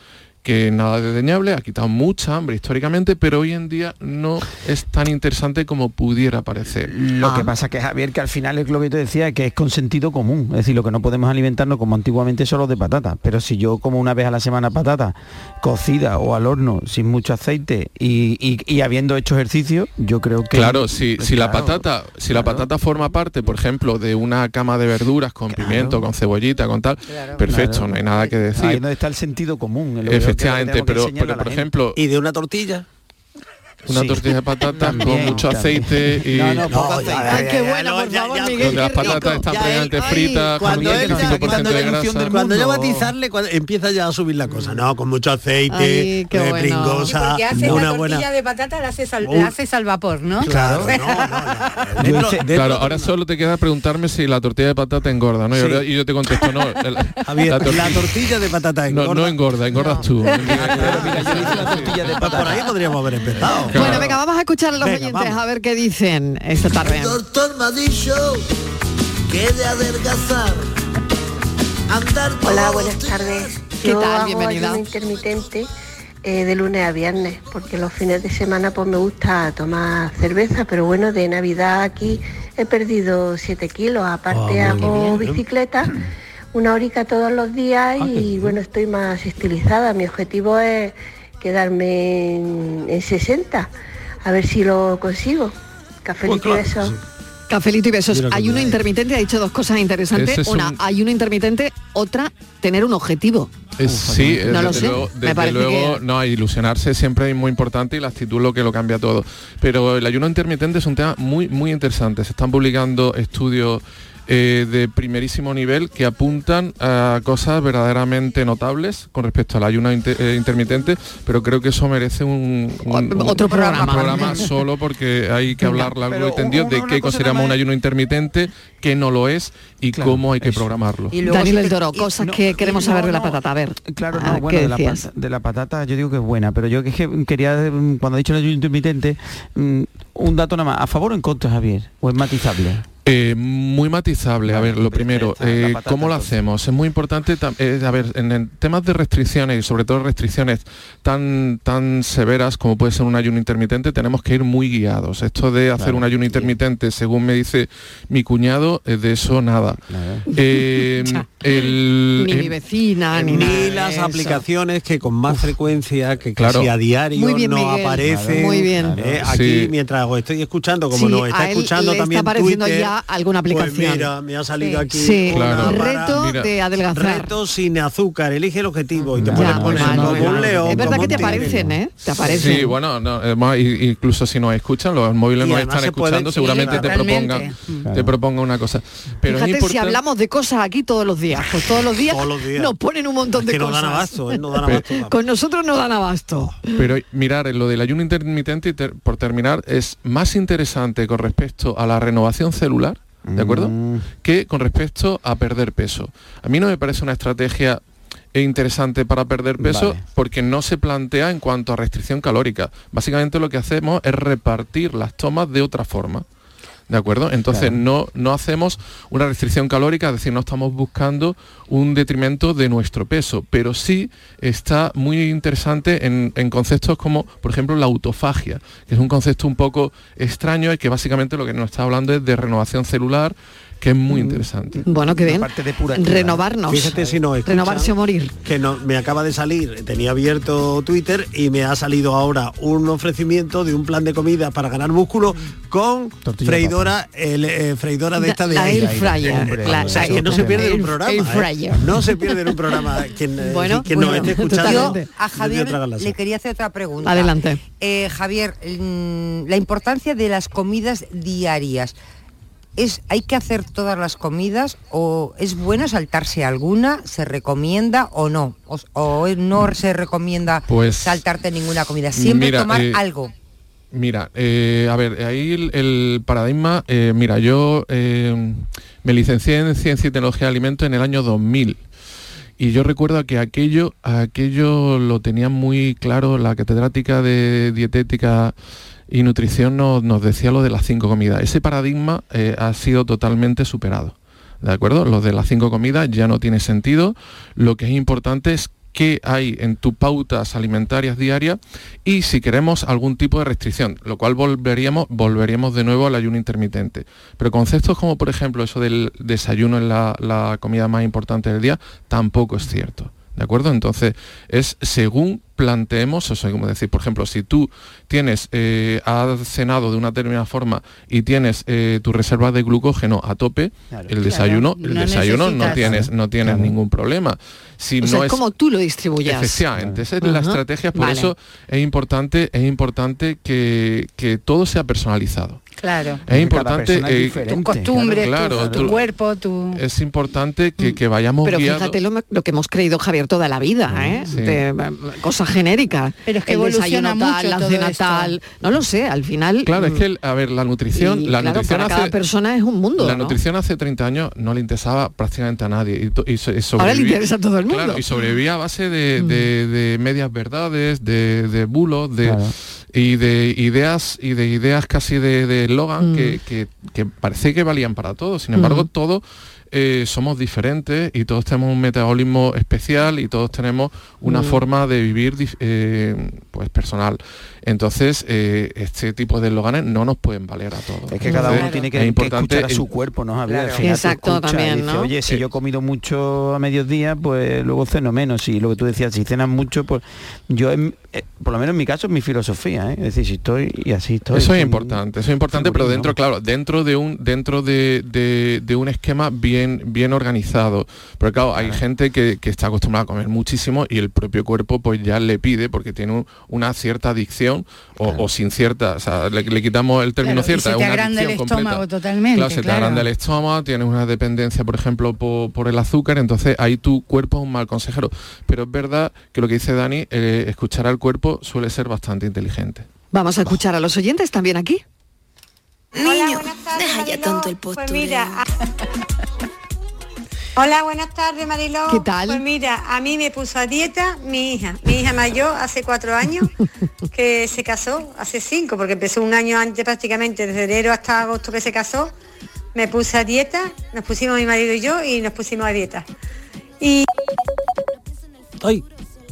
que nada de desdeñable, ha quitado mucha hambre históricamente, pero hoy en día no es tan interesante como pudiera parecer. lo Ah. que pasa que Javier que al final es lo que te decía que es con sentido común es decir lo que no podemos alimentarnos como antiguamente solo de patata pero si yo como una vez a la semana patata cocida o al horno sin mucho aceite y, y- y habiendo hecho ejercicio yo creo que Claro, si, si la patata, si la patata forma parte, por ejemplo, de una cama de verduras con pimiento, con cebollita, con tal, perfecto, Claro. no hay nada que ahí decir. es donde está el sentido común es Efectivamente, pero, por ejemplo, ¿Y de una tortilla? Una Sí. tortilla de patatas con mucho aceite y No, no, poco aceite. Ay, qué buena, por favor, Miguel. donde las patatas están Ya, previamente fritas con un cuando él- 25% cuando de él- grasa. Cuando ya batizarle, cuando empieza ya a subir la cosa. No, con mucho aceite, Ay, qué eh, bueno. Pringosa, hace una la buena... tortilla de patata, la haces al, Uy. la haces al vapor, ¿no? Claro, no, [LAUGHS] dentro- Claro, ahora solo te queda preguntarme si la tortilla de patata engorda, ¿no? Y Sí. ahora- Y yo te contesto, no. [LAUGHS] el- Javier, la la, tortilla- de patata no, engorda. no engorda, engordas tú. [LAUGHS] Por ahí podríamos haber empezado. Bueno, venga, vamos a escuchar a los Venga, oyentes vamos. a ver qué dicen esta tarde. doctor me ha dicho que de adelgazar, andar Hola, buenas tardes. ¿Qué Yo tal? hago Bienvenida. ayuno intermitente eh, de lunes a viernes, porque los fines de semana pues me gusta tomar cerveza, pero bueno, de Navidad aquí he perdido 7 kilos, aparte Ah, hago bien. bicicleta una horica todos los días y bueno, estoy más estilizada. Mi objetivo es quedarme en, en 60, a ver si lo consigo. Café Pues y besos. Cafelito y besos. Ayuno intermitente ha dicho dos cosas interesantes. Es Una, un- ayuno intermitente, otra, tener un objetivo. Eh, sí, No lo sé, luego, me desde parece luego, que- no, ilusionarse siempre es muy importante y la actitud lo que lo cambia todo. Pero el ayuno intermitente es un tema muy, muy interesante. Se están publicando estudios eh, de primerísimo nivel que apuntan a cosas verdaderamente notables con respecto al ayuno inter- eh, intermitente, pero creo que eso merece un, un- un- Otro programa. un programa solo porque hay que hablar largo pero y tendido una- de qué consideramos un ayuno intermitente, qué no lo es y cómo hay que programarlo. Daniel del Toro, cosas que queremos saber de la patata. A ver, Claro, ah, no, bueno, ¿qué de la, de patata yo digo que es buena, pero yo es que quería, mm, cuando he dicho el ayuno intermitente, mm, un dato nada más, ¿a favor o en contra, Javier? ¿O es matizable? Eh, muy matizable. A ver, lo primero, eh, ¿cómo lo hacemos? Es muy importante, eh, a ver, en, temas de restricciones y sobre todo restricciones tan, tan severas como puede ser un ayuno intermitente, tenemos que ir muy guiados. Esto de hacer Claro. un ayuno intermitente, según me dice mi cuñado, eh, de eso nada. Eh, [LAUGHS] el- Ni mi eh, vecina, ni, las eso. aplicaciones que con más frecuencia, que Claro. casi a diario Muy bien, Miguel. aparecen. Muy bien. Eh, aquí, Sí. mientras os estoy escuchando, como Sí, nos está escuchando también está apareciendo Twitter, ya alguna aplicación. Pues mira, me ha salido aquí Sí, para- reto Mira, de adelgazar. Reto sin azúcar, elige el objetivo y te Ya, como un mal. león. Es verdad que te aparecen, ¿eh? Te aparecen. Sí, bueno, no, además, i- incluso si nos escuchan, los móviles nos están se escuchando, seguramente te propongan, te propongan una cosa. Pero es Fíjate si hablamos de cosas aquí todos los días. Pues todos los días, Todos los días. nos ponen un montón Es de que no cosas. dan abasto, ¿eh? no dan abasto. Con nosotros no dan abasto. Pero mirar, lo del ayuno intermitente, por terminar, es más interesante con respecto a la renovación celular, ¿de acuerdo? Que con respecto a perder peso. A mí no me parece una estrategia interesante para perder peso Vale. porque no se plantea en cuanto a restricción calórica. Básicamente lo que hacemos es repartir las tomas de otra forma. ¿De acuerdo? Entonces no, no hacemos una restricción calórica, es decir, no estamos buscando un detrimento de nuestro peso, pero sí está muy interesante en, en conceptos como, por ejemplo, la autofagia, que es un concepto un poco extraño y que básicamente lo que nos está hablando es de renovación celular, que es muy interesante. Bueno, que bien. Renovarnos. Fíjate si no escuchan, Renovarse o morir. Que no, me acaba de salir, tenía abierto Twitter y me ha salido ahora un ofrecimiento de un plan de comida para ganar músculo con freidora, el, eh, freidora de La- esta de la air fryer, Hombre, la- o sea, que no se pierde un programa. air ¿eh? No se pierde en un programa. Quien, [LAUGHS] eh, Bueno, quien nos bueno, esté escuchando. yo a Javier le quería hacer otra pregunta. Adelante. Eh, Javier, mm, la importancia de las comidas diarias. ¿Es, ¿Hay que hacer todas las comidas o es bueno saltarse alguna? ¿Se recomienda o no? ¿O, o no se recomienda Pues, saltarte ninguna comida? Siempre mira, tomar eh, algo. Mira, eh, a ver, ahí el, el paradigma, eh, mira, yo me licencié en Ciencia y Tecnología de Alimentos en el año 2000 y yo recuerdo que aquello, aquello lo tenía muy claro la catedrática de dietética y nutrición nos, nos decía lo de las cinco comidas. Ese paradigma eh, ha sido totalmente superado. ¿De acuerdo? Lo de las cinco comidas ya no tiene sentido. Lo que es importante es qué hay en tus pautas alimentarias diarias y si queremos algún tipo de restricción, lo cual volveríamos, volveríamos de nuevo al ayuno intermitente. Pero conceptos como por ejemplo eso del desayuno es la, la comida más importante del día, tampoco es cierto. ¿De acuerdo? Entonces es según planteemos, o sea, como decir, por ejemplo, si tú tienes, eh, has cenado de una determinada forma y tienes eh, tu reserva de glucógeno a tope, el desayuno, el No desayuno no tienes, no tienes ningún problema. Si O no sea, es como tú lo distribuyas. Efectivamente, esa es la Ajá. estrategia, por Vale. eso es importante, es importante que, que todo sea personalizado. Claro. Es importante eh, tu costumbre, claro, tu, tu cuerpo, tu... es importante que, que vayamos Pero fíjate lo, lo que hemos creído, Javier, toda la vida, ¿eh? sí. De, eh, cosas genéricas. Pero es que el evoluciona desayuno tal, mucho la todo cena esto. tal. No lo sé, al final... Claro, es mm, que, el- a ver, la nutrición, y, la claro, nutrición para cada hace, persona es un mundo, La ¿no? nutrición hace 30 años no le interesaba prácticamente a nadie. Y, y so- y Ahora le sobrevivía- interesa a todo el mundo. Claro, y sobrevivía a base de, de- de medias verdades, de, de bulos, de, y de ideas y de ideas casi de de eslogan Mm. que, que- que parece que valían para todos. Sin embargo, Mm. todos eh, somos diferentes y todos tenemos un metabolismo especial y todos tenemos una Mm. forma de vivir eh, pues personal. Entonces, eh, este tipo de esloganes no nos pueden valer a todos. Es que cada Entonces, uno tiene que, es que importante escuchar a su cuerpo, ¿no, Javier? Al Claro. Exacto, también, ¿no? Oye, si yo he comido mucho a mediodía, pues luego ceno menos. Y lo que tú decías, si cenas mucho, pues yo, en- eh, por lo menos en mi caso, es mi filosofía. ¿eh? Es decir, si estoy y así estoy. Eso es importante, eso es importante, pero dentro, claro, dentro de un dentro de, de- de un esquema bien bien organizado. Porque claro, hay gente que, que está acostumbrada a comer muchísimo y el propio cuerpo pues ya le pide porque tiene un- una cierta adicción o, o sin cierta, o sea, le, le quitamos el término Claro, y cierta, se es te una agranda el completa. estómago totalmente, Claro, se te agranda el estómago, tienes una dependencia, por ejemplo, por, por el azúcar, entonces ahí tu cuerpo es un mal consejero. Pero es verdad que lo que dice Dani, eh, escuchar al cuerpo suele ser bastante inteligente. Vamos a escuchar a los oyentes también aquí. Niño, deja ya tanto el postureo. Pues mira, a- [LAUGHS] Hola, buenas tardes, Mariló. ¿Qué tal? Pues mira, a mí me puso a dieta mi hija. Mi hija mayor hace cuatro años [LAUGHS] que se casó, hace cinco, porque empezó un año antes prácticamente, desde enero hasta agosto que se casó. Me puse a dieta, nos pusimos mi marido y yo y nos pusimos a dieta. Y Hoy.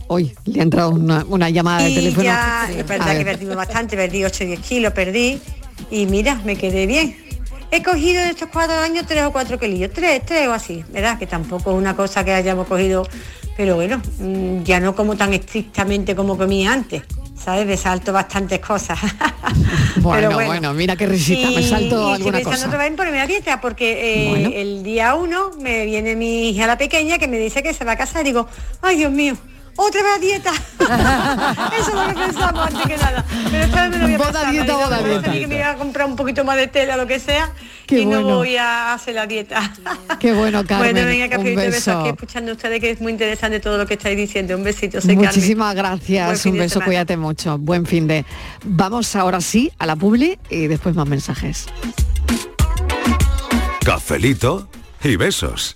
Hoy le ha entrado una, una llamada de teléfono. ya, es A verdad ver. que perdimos bastante, perdí 8 o 10 kilos, perdí. Y mira, me quedé bien. He cogido en estos cuatro años tres o cuatro kilillos, tres, tres o así, ¿verdad? Que tampoco es una cosa que hayamos cogido, pero bueno, mm, ya no como tan estrictamente como comía antes, ¿sabes? Me salto bastantes cosas. [LAUGHS] Bueno, bueno, mira qué risita, me Y- salto y alguna cosa. otra vez en ponerme a dieta porque eh, Bueno. el día uno me viene mi hija la pequeña que me dice que se va a casar y digo, ay Dios mío, otra vez a dieta. [LAUGHS] Eso es lo que pensamos antes que nada. Pero esta vez me lo voy a pensar, dieta, voy a que me voy a comprar un poquito más de tela o lo que sea Qué y bueno. no voy a hacer la dieta. Qué bueno, Carmen. bueno, venga, un café y beso beso. aquí escuchando a ustedes que es muy interesante todo lo que estáis diciendo. Un besito, Carmen. Muchísimas gracias, un beso, cuídate mucho, buen fin de. Vamos ahora sí a la publi y después más mensajes. Cafelito y besos.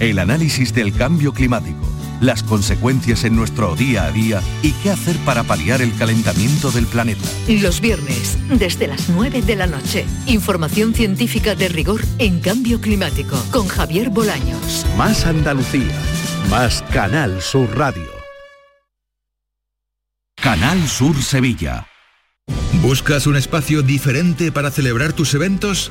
El análisis del cambio climático, las consecuencias en nuestro día a día y qué hacer para paliar el calentamiento del planeta. Los viernes, desde las 9 de la noche. Información científica de rigor en cambio climático con Javier Bolaños. Más Andalucía, más Canal Sur Radio. Canal Sur Sevilla. ¿Buscas un espacio diferente para celebrar tus eventos?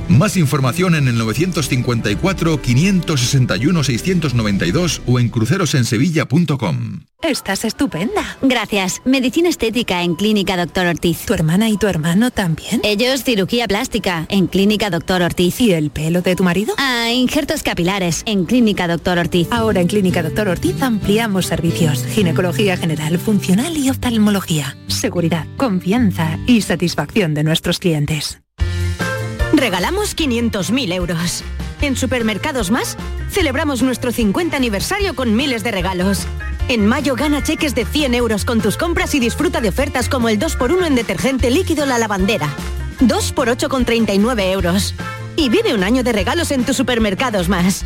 Más información en el 954 561 692 o en crucerosensevilla.com. Estás estupenda. Gracias. Medicina estética en Clínica Doctor Ortiz. ¿Tu hermana y tu hermano también? Ellos cirugía plástica en Clínica Doctor Ortiz. ¿Y el pelo de tu marido? Ah, injertos capilares en Clínica Doctor Ortiz. Ahora en Clínica Doctor Ortiz ampliamos servicios. Ginecología general, funcional y oftalmología. Seguridad, confianza y satisfacción de nuestros clientes. Regalamos 500.000 euros. En Supermercados Más celebramos nuestro 50 aniversario con miles de regalos. En mayo gana cheques de 100 euros con tus compras y disfruta de ofertas como el 2x1 en detergente líquido La Lavandera. 2x8 con 39 euros. Y vive un año de regalos en tus supermercados más.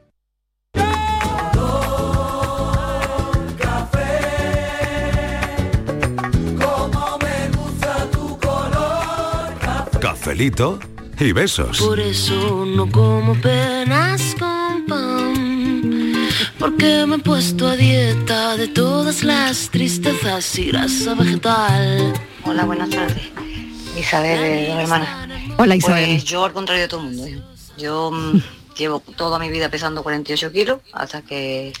Cafelito y besos. Por eso no como penas con pan. Porque me he puesto a dieta de todas las tristezas y grasa vegetal. Hola, buenas tardes. Isabel, de dos hermanas. Hola, Isabel. Pues yo al contrario de todo el mundo. ¿eh? Yo mm, [LAUGHS] llevo toda mi vida pesando 48 kilos hasta que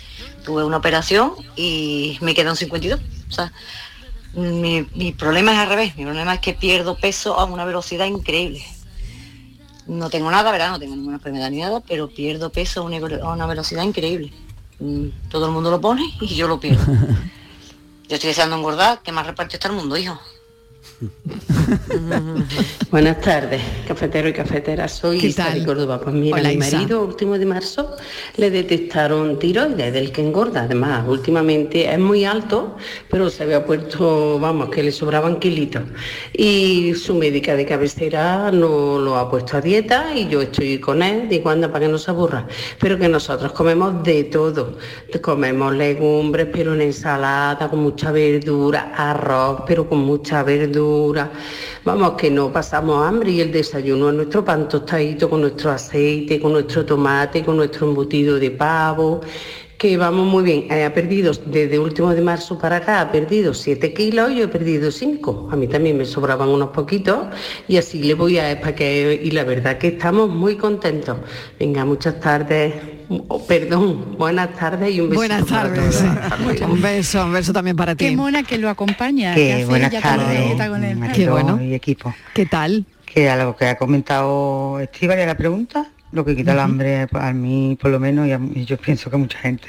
tuve una operación y me quedan 52. O sea, mi, mi problema es al revés. Mi problema es que pierdo peso a una velocidad increíble. No tengo nada, ¿verdad? No tengo ninguna enfermedad ni nada, pero pierdo peso a una, a una velocidad increíble. Mm, Todo el mundo lo pone y yo lo pierdo. [LAUGHS] Yo estoy deseando engordar, que más reparto está el mundo, hijo. [LAUGHS] Buenas tardes, cafetero y cafetera. Soy ¿Qué Isa de Córdoba. Pues mira, Hola, mi Isa. marido último de marzo le detectaron tiroides, del que engorda. Además, últimamente es muy alto, pero se había puesto, vamos, que le sobraban kilitos. Y su médica de cabecera no lo ha puesto a dieta y yo estoy con él, digo, anda, para que no se aburra. Pero que nosotros comemos de todo. Comemos legumbres, pero en ensalada, con mucha verdura, arroz, pero con mucha verdura. Vamos, que no pasamos hambre y el desayuno es nuestro pan tostadito con nuestro aceite, con nuestro tomate, con nuestro embutido de pavo, que vamos muy bien. Eh, ha perdido, desde último de marzo para acá, ha perdido 7 kilos y yo he perdido 5. A mí también me sobraban unos poquitos y así le voy a que Y la verdad que estamos muy contentos. Venga, muchas tardes. Oh, perdón, buenas tardes y un beso. Buenas tardes. [LAUGHS] Un beso, un beso también para ti. Qué mona que lo acompaña. Que que buenas tardes, Qué bueno. y equipo. ¿Qué tal? Que a lo que ha comentado Estíbal y a la pregunta, lo que quita el hambre a mí por lo menos y, a y yo pienso que a mucha gente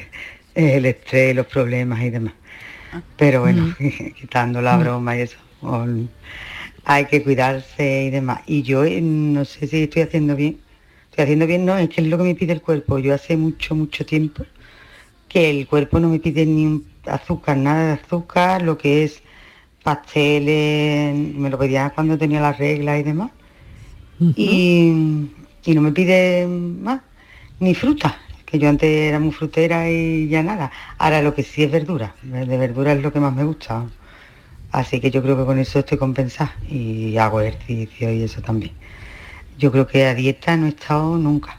es el estrés, los problemas y demás. Pero bueno, [LAUGHS] quitando la broma y eso, hay que cuidarse y demás. Y yo eh, no sé si estoy haciendo bien. Estoy haciendo bien, no, es que es lo que me pide el cuerpo. Yo hace mucho, mucho tiempo que el cuerpo no me pide ni un azúcar, nada de azúcar, lo que es pasteles, me lo pedía cuando tenía las reglas y demás. y, y no me pide más, ni fruta, que yo antes era muy frutera y ya nada. Ahora lo que sí es verdura, de verdura es lo que más me gusta. Así que yo creo que con eso estoy compensada y hago ejercicio y eso también. Yo creo que a dieta no he estado nunca.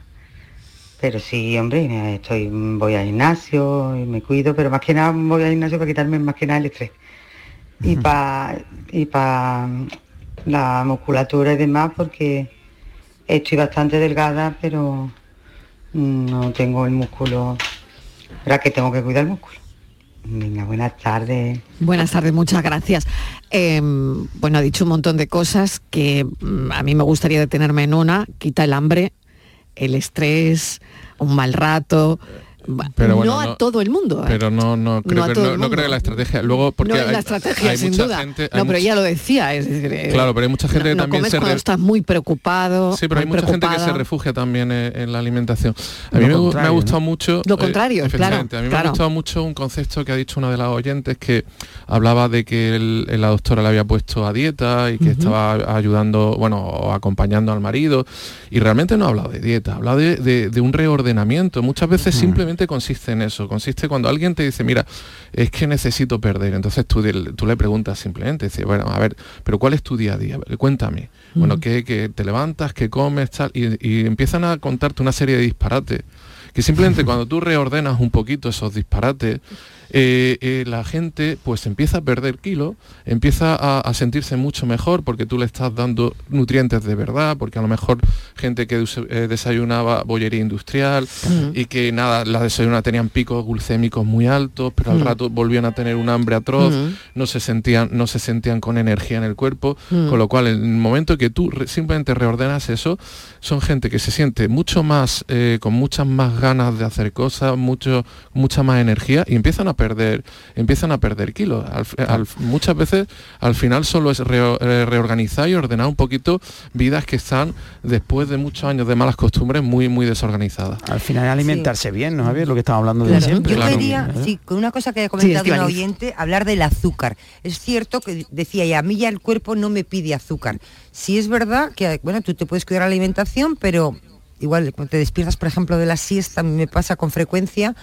Pero sí, hombre, estoy, voy al gimnasio y me cuido, pero más que nada voy al gimnasio para quitarme más que nada el estrés. Y para y pa la musculatura y demás, porque estoy bastante delgada, pero no tengo el músculo. ¿Verdad que tengo que cuidar el músculo? Venga, buenas tardes. Buenas tardes, muchas gracias. Eh, bueno, ha dicho un montón de cosas que mm, a mí me gustaría detenerme en una. Quita el hambre, el estrés, un mal rato. Pero bueno, no a no- todo el mundo. ¿eh? Pero no, no, creo, No que, no, no creo que la estrategia. Luego, porque no es la estrategia, hay sin mucha duda. gente- hay no, pero mucha- ella lo decía. Es decir, eh, Claro, pero hay mucha gente no, que no también comes se cuando re- estás muy preocupado. Sí, pero hay mucha gente que se refugia también en, en la alimentación. A Lo mí me, ha gustado ¿no? mucho... Lo eh, contrario, efectivamente, claro, A mí me claro. ha gustado mucho un concepto que ha dicho una de las oyentes que hablaba de que el- la doctora le había puesto a dieta y que estaba ayudando, bueno, o acompañando al marido. Y realmente no ha hablado de dieta, ha hablado de, de- de un reordenamiento. Muchas veces simplemente consiste en eso, consiste cuando alguien te dice, mira, es que necesito perder, entonces tú, tú le preguntas simplemente, dice, bueno, a ver, pero ¿cuál es tu día a día? Cuéntame. Bueno, que, que te levantas, que comes, tal, y, y empiezan a contarte una serie de disparates, que simplemente [LAUGHS] cuando tú reordenas un poquito esos disparates, eh, eh, la gente pues empieza a perder kilos, empieza a, a sentirse mucho mejor porque tú le estás dando nutrientes de verdad, porque a lo mejor gente que eh, desayunaba bollería industrial y que nada, la desayuna tenían picos glucémicos muy altos, pero al rato volvían a tener un hambre atroz, no se sentían, no se sentían con energía en el cuerpo, con lo cual en el momento que tú re- simplemente reordenas eso, son gente que se siente mucho más, con muchas más ganas de hacer cosas, mucho, mucha más energía y empiezan a perder, empiezan a perder kilos. Al fi- al- muchas veces al final solo es eh, reorganizar y ordenar un poquito vidas que están después de muchos años de malas costumbres muy, muy desorganizadas. Al final alimentarse bien, ¿no, Javier? Lo que estamos hablando de siempre. Yo Claro. quería, sí, con una cosa que haya comentado un Estíbaliz. oyente, hablar del azúcar. Es cierto que decía, y a mí ya el cuerpo no me pide azúcar. Sí es verdad que, bueno, tú te puedes cuidar la alimentación, pero igual cuando te despiertas, por ejemplo, de la siesta, me pasa con frecuencia,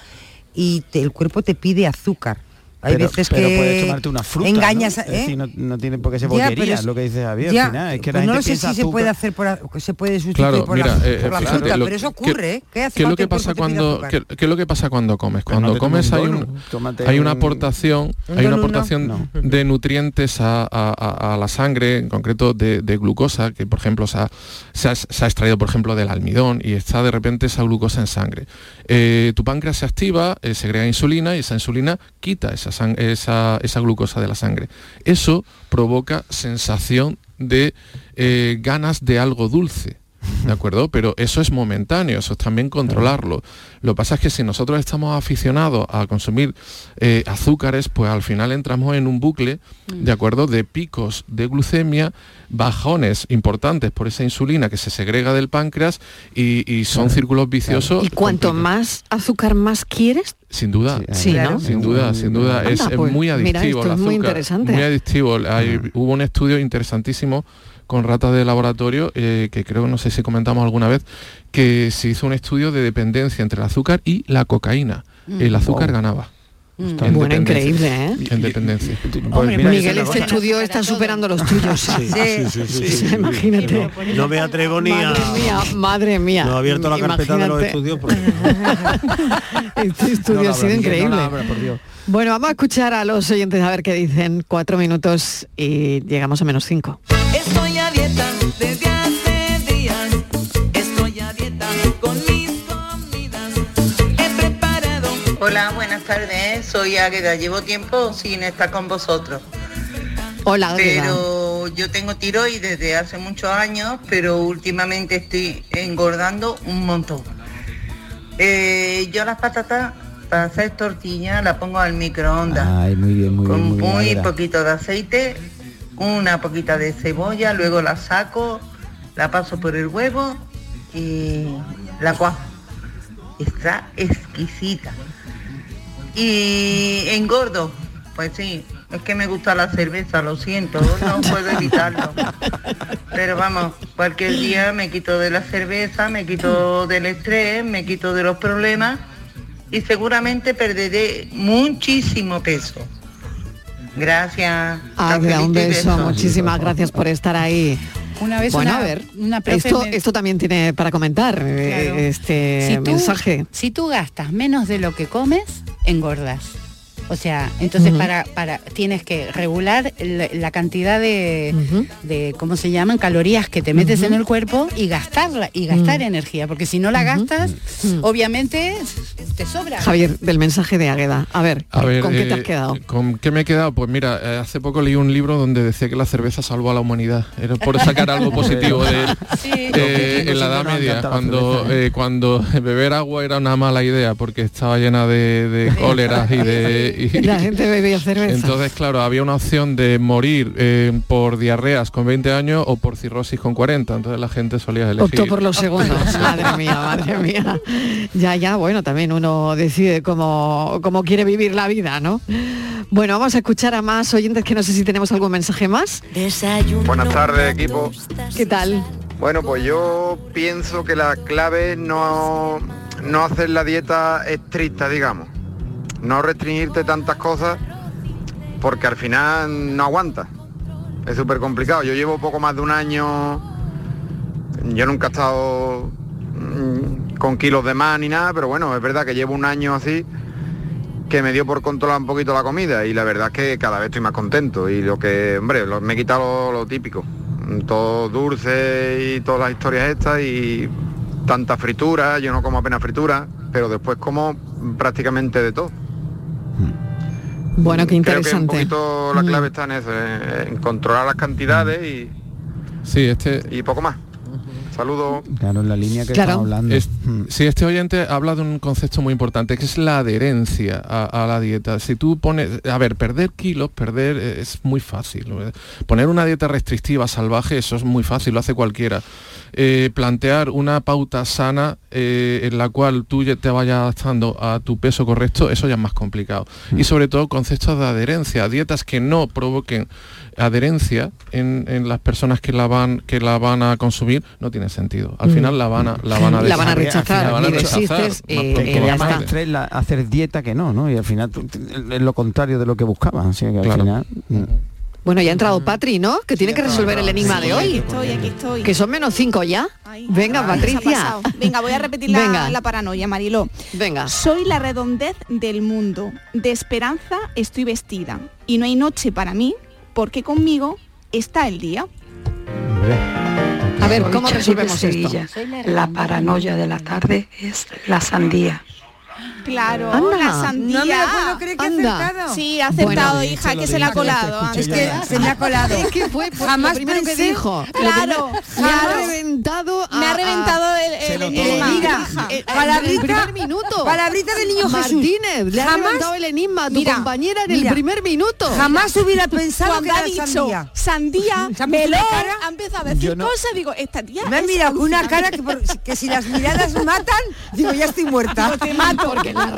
y te- el cuerpo te pide azúcar. Hay pero, veces pero que puedes tomarte una fruta, engañas, ¿no? Es ¿eh? decir, no, no tiene por qué ser bollería, es- lo que dice Javier ya, al final. Es que la pues no gente lo sé si se puede hacer por, se puede sustituir Claro, por, mira, la, eh, por la fíjate, fruta, lo- pero eso ¿qué- ocurre, ¿eh? ¿Qué hace ¿Qué es lo que pasa cuando qué, qué es lo que pasa cuando comes? Cuando comes un hay, un- hay una un- aportación, un hay una aportación No. de nutrientes a, a- a- a la sangre, en concreto de, de glucosa, que por ejemplo se ha, se ha- se ha extraído por ejemplo del almidón y está de repente esa glucosa en sangre. Eh, tu páncreas se activa, eh, segrega insulina y esa insulina quita esa, esa glucosa de la sangre. Eso provoca sensación de eh, ganas de algo dulce. ¿De acuerdo? Pero eso es momentáneo, eso es también controlarlo. Lo que pasa es que si nosotros estamos aficionados a consumir eh, azúcares, pues al final entramos en un bucle, ¿de acuerdo? De picos de glucemia, bajones importantes por esa insulina que se segrega del páncreas y, y son círculos viciosos. Y cuanto más azúcar más quieres, Sin duda, Sí, ¿no? sin duda, sin duda, Anda, es, es pues, muy mira, adictivo esto el es muy azúcar, interesante. muy adictivo. Hay- hubo un estudio interesantísimo con ratas de laboratorio eh, que creo, no sé si comentamos alguna vez, que se hizo un estudio de dependencia entre el azúcar y la cocaína. Mm. El azúcar Wow. ganaba. Mm. En Bueno, increíble, ¿eh? En dependencia. Hombre, Miguel, este estudio está superando los tuyos. Sí, sí, sí. Imagínate. No me atrevo ni a... Madre mía, madre mía. No he abierto la carpeta de los estudios porque... [LAUGHS] Este estudio No ha sido no increíble. lo abra, por Dios. bueno, vamos a escuchar a los oyentes a ver qué dicen. Cuatro minutos y llegamos a menos cinco. Estoy Hola, buenas tardes. Soy Águeda. Llevo tiempo sin estar con vosotros. Hola, Águeda. Pero yo tengo tiroides desde hace muchos años, pero últimamente estoy engordando un montón. Eh, yo las patatas para hacer tortilla las pongo al microondas Ay, muy bien, muy bien. con Muy, bien, muy Águeda. poquito de aceite, una poquita de cebolla, luego la saco, la paso por el huevo y la cuajo. Está exquisita. Y engordo, pues sí, es que me gusta la cerveza, lo siento, no [LAUGHS] puedo evitarlo. Pero vamos, cualquier día me quito de la cerveza, me quito del estrés, me quito de los problemas y seguramente perderé muchísimo peso. Gracias. Un beso. Muchísimas gracias por estar ahí. Una vez bueno, una- a ver, una esto, me- esto también tiene para comentar eh, Claro. este si tú, mensaje. Si tú gastas menos de lo que comes, engordas. O sea, entonces para, para tienes que regular la, la cantidad de, de, ¿cómo se llaman? Calorías que te metes en el cuerpo y gastarla, y gastar Mm. energía, porque si no la gastas, obviamente te sobra. Javier, del mensaje de Águeda. A ver, A ver, ¿con qué te has eh, quedado? ¿Con qué me he quedado? Pues mira, eh, hace poco leí un libro donde decía que la cerveza salvó a la humanidad. Era por sacar algo [LAUGHS] positivo de él. Eh, en la Edad Media, cuando, eh, cuando [LAUGHS] beber agua era una mala idea porque estaba llena de, de cóleras y de... [LAUGHS] y- [LAUGHS] La gente bebía cerveza. entonces, claro, había una opción de morir eh, por diarreas con 20 años o por cirrosis con 40. Entonces la gente solía elegir. Optó por [LAUGHS] los segundos. madre mía, madre mía. Ya, ya, bueno, también uno decide cómo, cómo quiere vivir la vida, ¿no? Bueno, vamos a escuchar a más oyentes que no sé si tenemos algún mensaje más. Buenas tardes, equipo. ¿Qué tal? Bueno, pues yo pienso que la clave no no hacer la dieta estricta, digamos. No restringirte tantas cosas porque al final no aguanta. Es súper complicado. Yo llevo poco más de un año. Yo nunca he estado mm, con kilos de más ni nada, pero bueno, es verdad que llevo un año así que me dio por controlar un poquito la comida y la verdad es que cada vez estoy más contento y lo que, hombre, me he quitado lo, lo típico, todo dulce y todas las historias estas y tanta fritura, yo no como apenas fritura, pero después como prácticamente de todo. Bueno, qué Creo que un interesante. poquito la Mm. clave está en eso, en, en controlar las cantidades y, Sí, este... y poco más. Saludos. Claro, en la línea que estamos hablando. Es- sí, este oyente habla de un concepto muy importante, que es la adherencia a, a la dieta. Si tú pones, a ver, perder kilos, perder eh, es muy fácil. Poner una dieta restrictiva, salvaje, eso es muy fácil, lo hace cualquiera. Eh, plantear una pauta sana eh, en la cual tú ya te vayas adaptando a tu peso correcto, eso ya es más complicado. Y sobre todo conceptos de adherencia, dietas que no provoquen adherencia en, en las personas que la van que la van a consumir no tiene sentido al Mm. final la van a la van a, La van a rechazar, La van a rechazar, eh, ya. Estrés, la- hacer dieta que no, ¿no? Y al final es lo contrario de lo que buscaban. Así que al Claro. final. mm. Bueno, ya ha entrado Patri, ¿no? Que tiene que resolver el enigma Sí, de aquí hoy. estoy, aquí estoy. Que son menos cinco ya. Venga, Ay, Patricia. Venga, voy a repetir la, la paranoia, Mariló. Venga. Soy la redondez del mundo. De esperanza estoy vestida. Y no hay noche para mí, porque conmigo está el día. A ver, ¿cómo resolvemos esto? La paranoia de la tarde es la sandía. Claro, Anda. la sandía. No me lo puedo creer que ha Anda. acertado. Sí, ha acertado, Bueno, hija, que se le ha colado. Es que se me ha colado. Es que fue pues, Jamás lo primero que pensé- dijo. Lo Claro. Me ha reventado. Me ha reventado el- enigma. Mira, minuto. palabrita del niño Jesús. Martínez, le ha reventado el enigma a tu compañera en el primer minuto. Jamás hubiera pensado que ha era dicho sandía. sandía, ¿Se ha melón, ha empezado a decir cosas, digo, esta tía Me ha mirado con una cara que, por- que si las miradas matan, digo, ya estoy muerta. Te mato. [LAUGHS] La.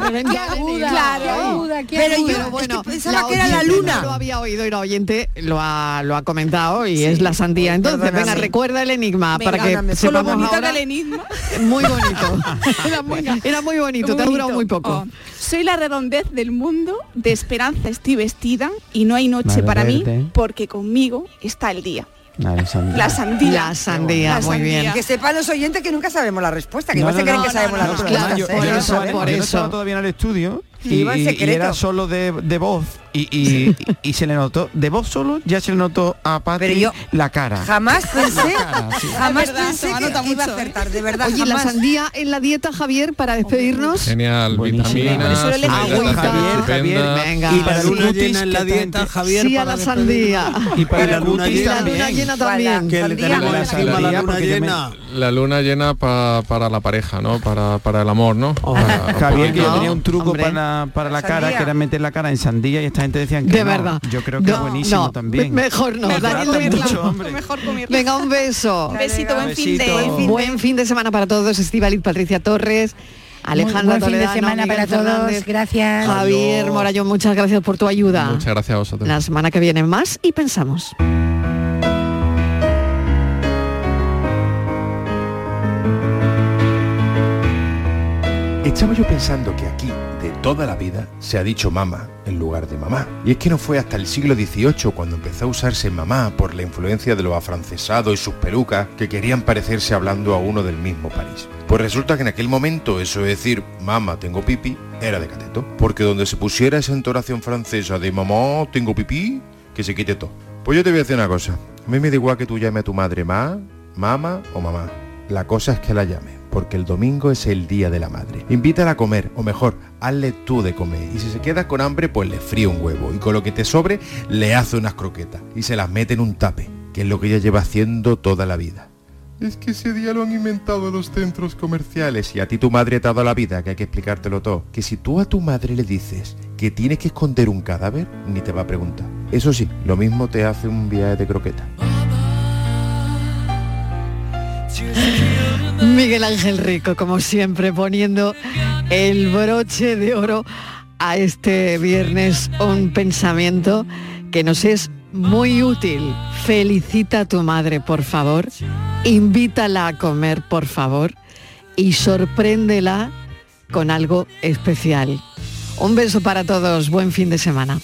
Claro. Ay. Pero yo Pero es bueno, que pensaba que era la luna. No lo había oído y la oyente lo ha, lo ha comentado y es la sandía. Entonces, perdóname. venga, recuerda el enigma Venga, para que sepamos bonito ahora. del enigma. Muy bonito. [LAUGHS] Era muy, era muy bonito, te ha durado muy poco. Oh, Soy la redondez del mundo, de esperanza estoy vestida y no hay noche Vale, para mí porque conmigo está el día. Vale, sandía. La sandía. La sandía, La muy sandía. bien. Que sepan los oyentes que nunca sabemos la respuesta, que No, igual se no, creen no, que sabemos no, la no, respuesta. claro, ¿eh? yo, por yo eso, estaba, por yo no eso. estaba todavía en el estudio y, y- y era solo de, de voz y, y- y se le notó de voz solo ya se le notó a Patri yo la cara Jamás pensé, cara, sí. jamás verdad, pensé que, que iba a mucho, ¿eh? acertar, de verdad. Oye, la jamás. sandía en la dieta, Javier, para despedirnos. Genial, vitaminas, Javier. Javier, Venga. Y para la luna llena en la dieta, Javier, Sí a para la sandía. y para Y la luna la llena luna también. llena Para- también. Que le tenemos la luna llena. La luna llena pa- para la pareja, ¿no? Para, para el amor, ¿no? Para- Javier que yo tenía un truco para, para la cara que era meter la cara en sandía y gente que De no. verdad. yo creo que No, es buenísimo no, también me- Mejor no. Mejor Daniel, comerla, mucho. Mejor comerla. Venga, un beso. Un besito, buen fin de. Buen fin de semana para todos, Estivaliz, Patricia Torres, Alejandra buen fin de Toledano, semana Miguel para todos, Fernández, gracias. Javier Morayón, muchas gracias por tu ayuda. Muchas gracias a vosotros. La semana que viene más y pensamos. Estaba yo pensando que aquí, de toda la vida, se ha dicho mamá en lugar de mamá. Y es que no fue hasta el siglo XVIII cuando empezó a usarse mamá por la influencia de los afrancesados y sus pelucas que querían parecerse hablando a uno del mismo París. Pues resulta que en aquel momento eso de decir mamá tengo pipi era de cateto. Porque donde se pusiera esa entonación francesa de mamá tengo pipí, que se quite todo. Pues yo te voy a decir una cosa. A mí me da igual que tú llames a tu madre ma, mamá o mamá. La cosa es que la llame, porque el domingo es el día de la madre. Invítala a comer, o mejor, hazle tú de comer. Y si se queda con hambre, pues le fríe un huevo. Y con lo que te sobre, le hace unas croquetas. Y se las mete en un tape, que es lo que ella lleva haciendo toda la vida. Es que ese día lo han inventado los centros comerciales y a ti tu madre te ha dado la vida, que hay que explicártelo todo. Que si tú a tu madre le dices que tienes que esconder un cadáver, ni te va a preguntar. Eso sí, lo mismo te hace un viaje de croqueta. Miguel Ángel Rico, como siempre, poniendo el broche de oro a este viernes, un pensamiento que nos es muy útil. Felicita a tu madre, por favor. Invítala a comer, por favor. Y sorpréndela con algo especial. Un beso para todos, buen fin de semana.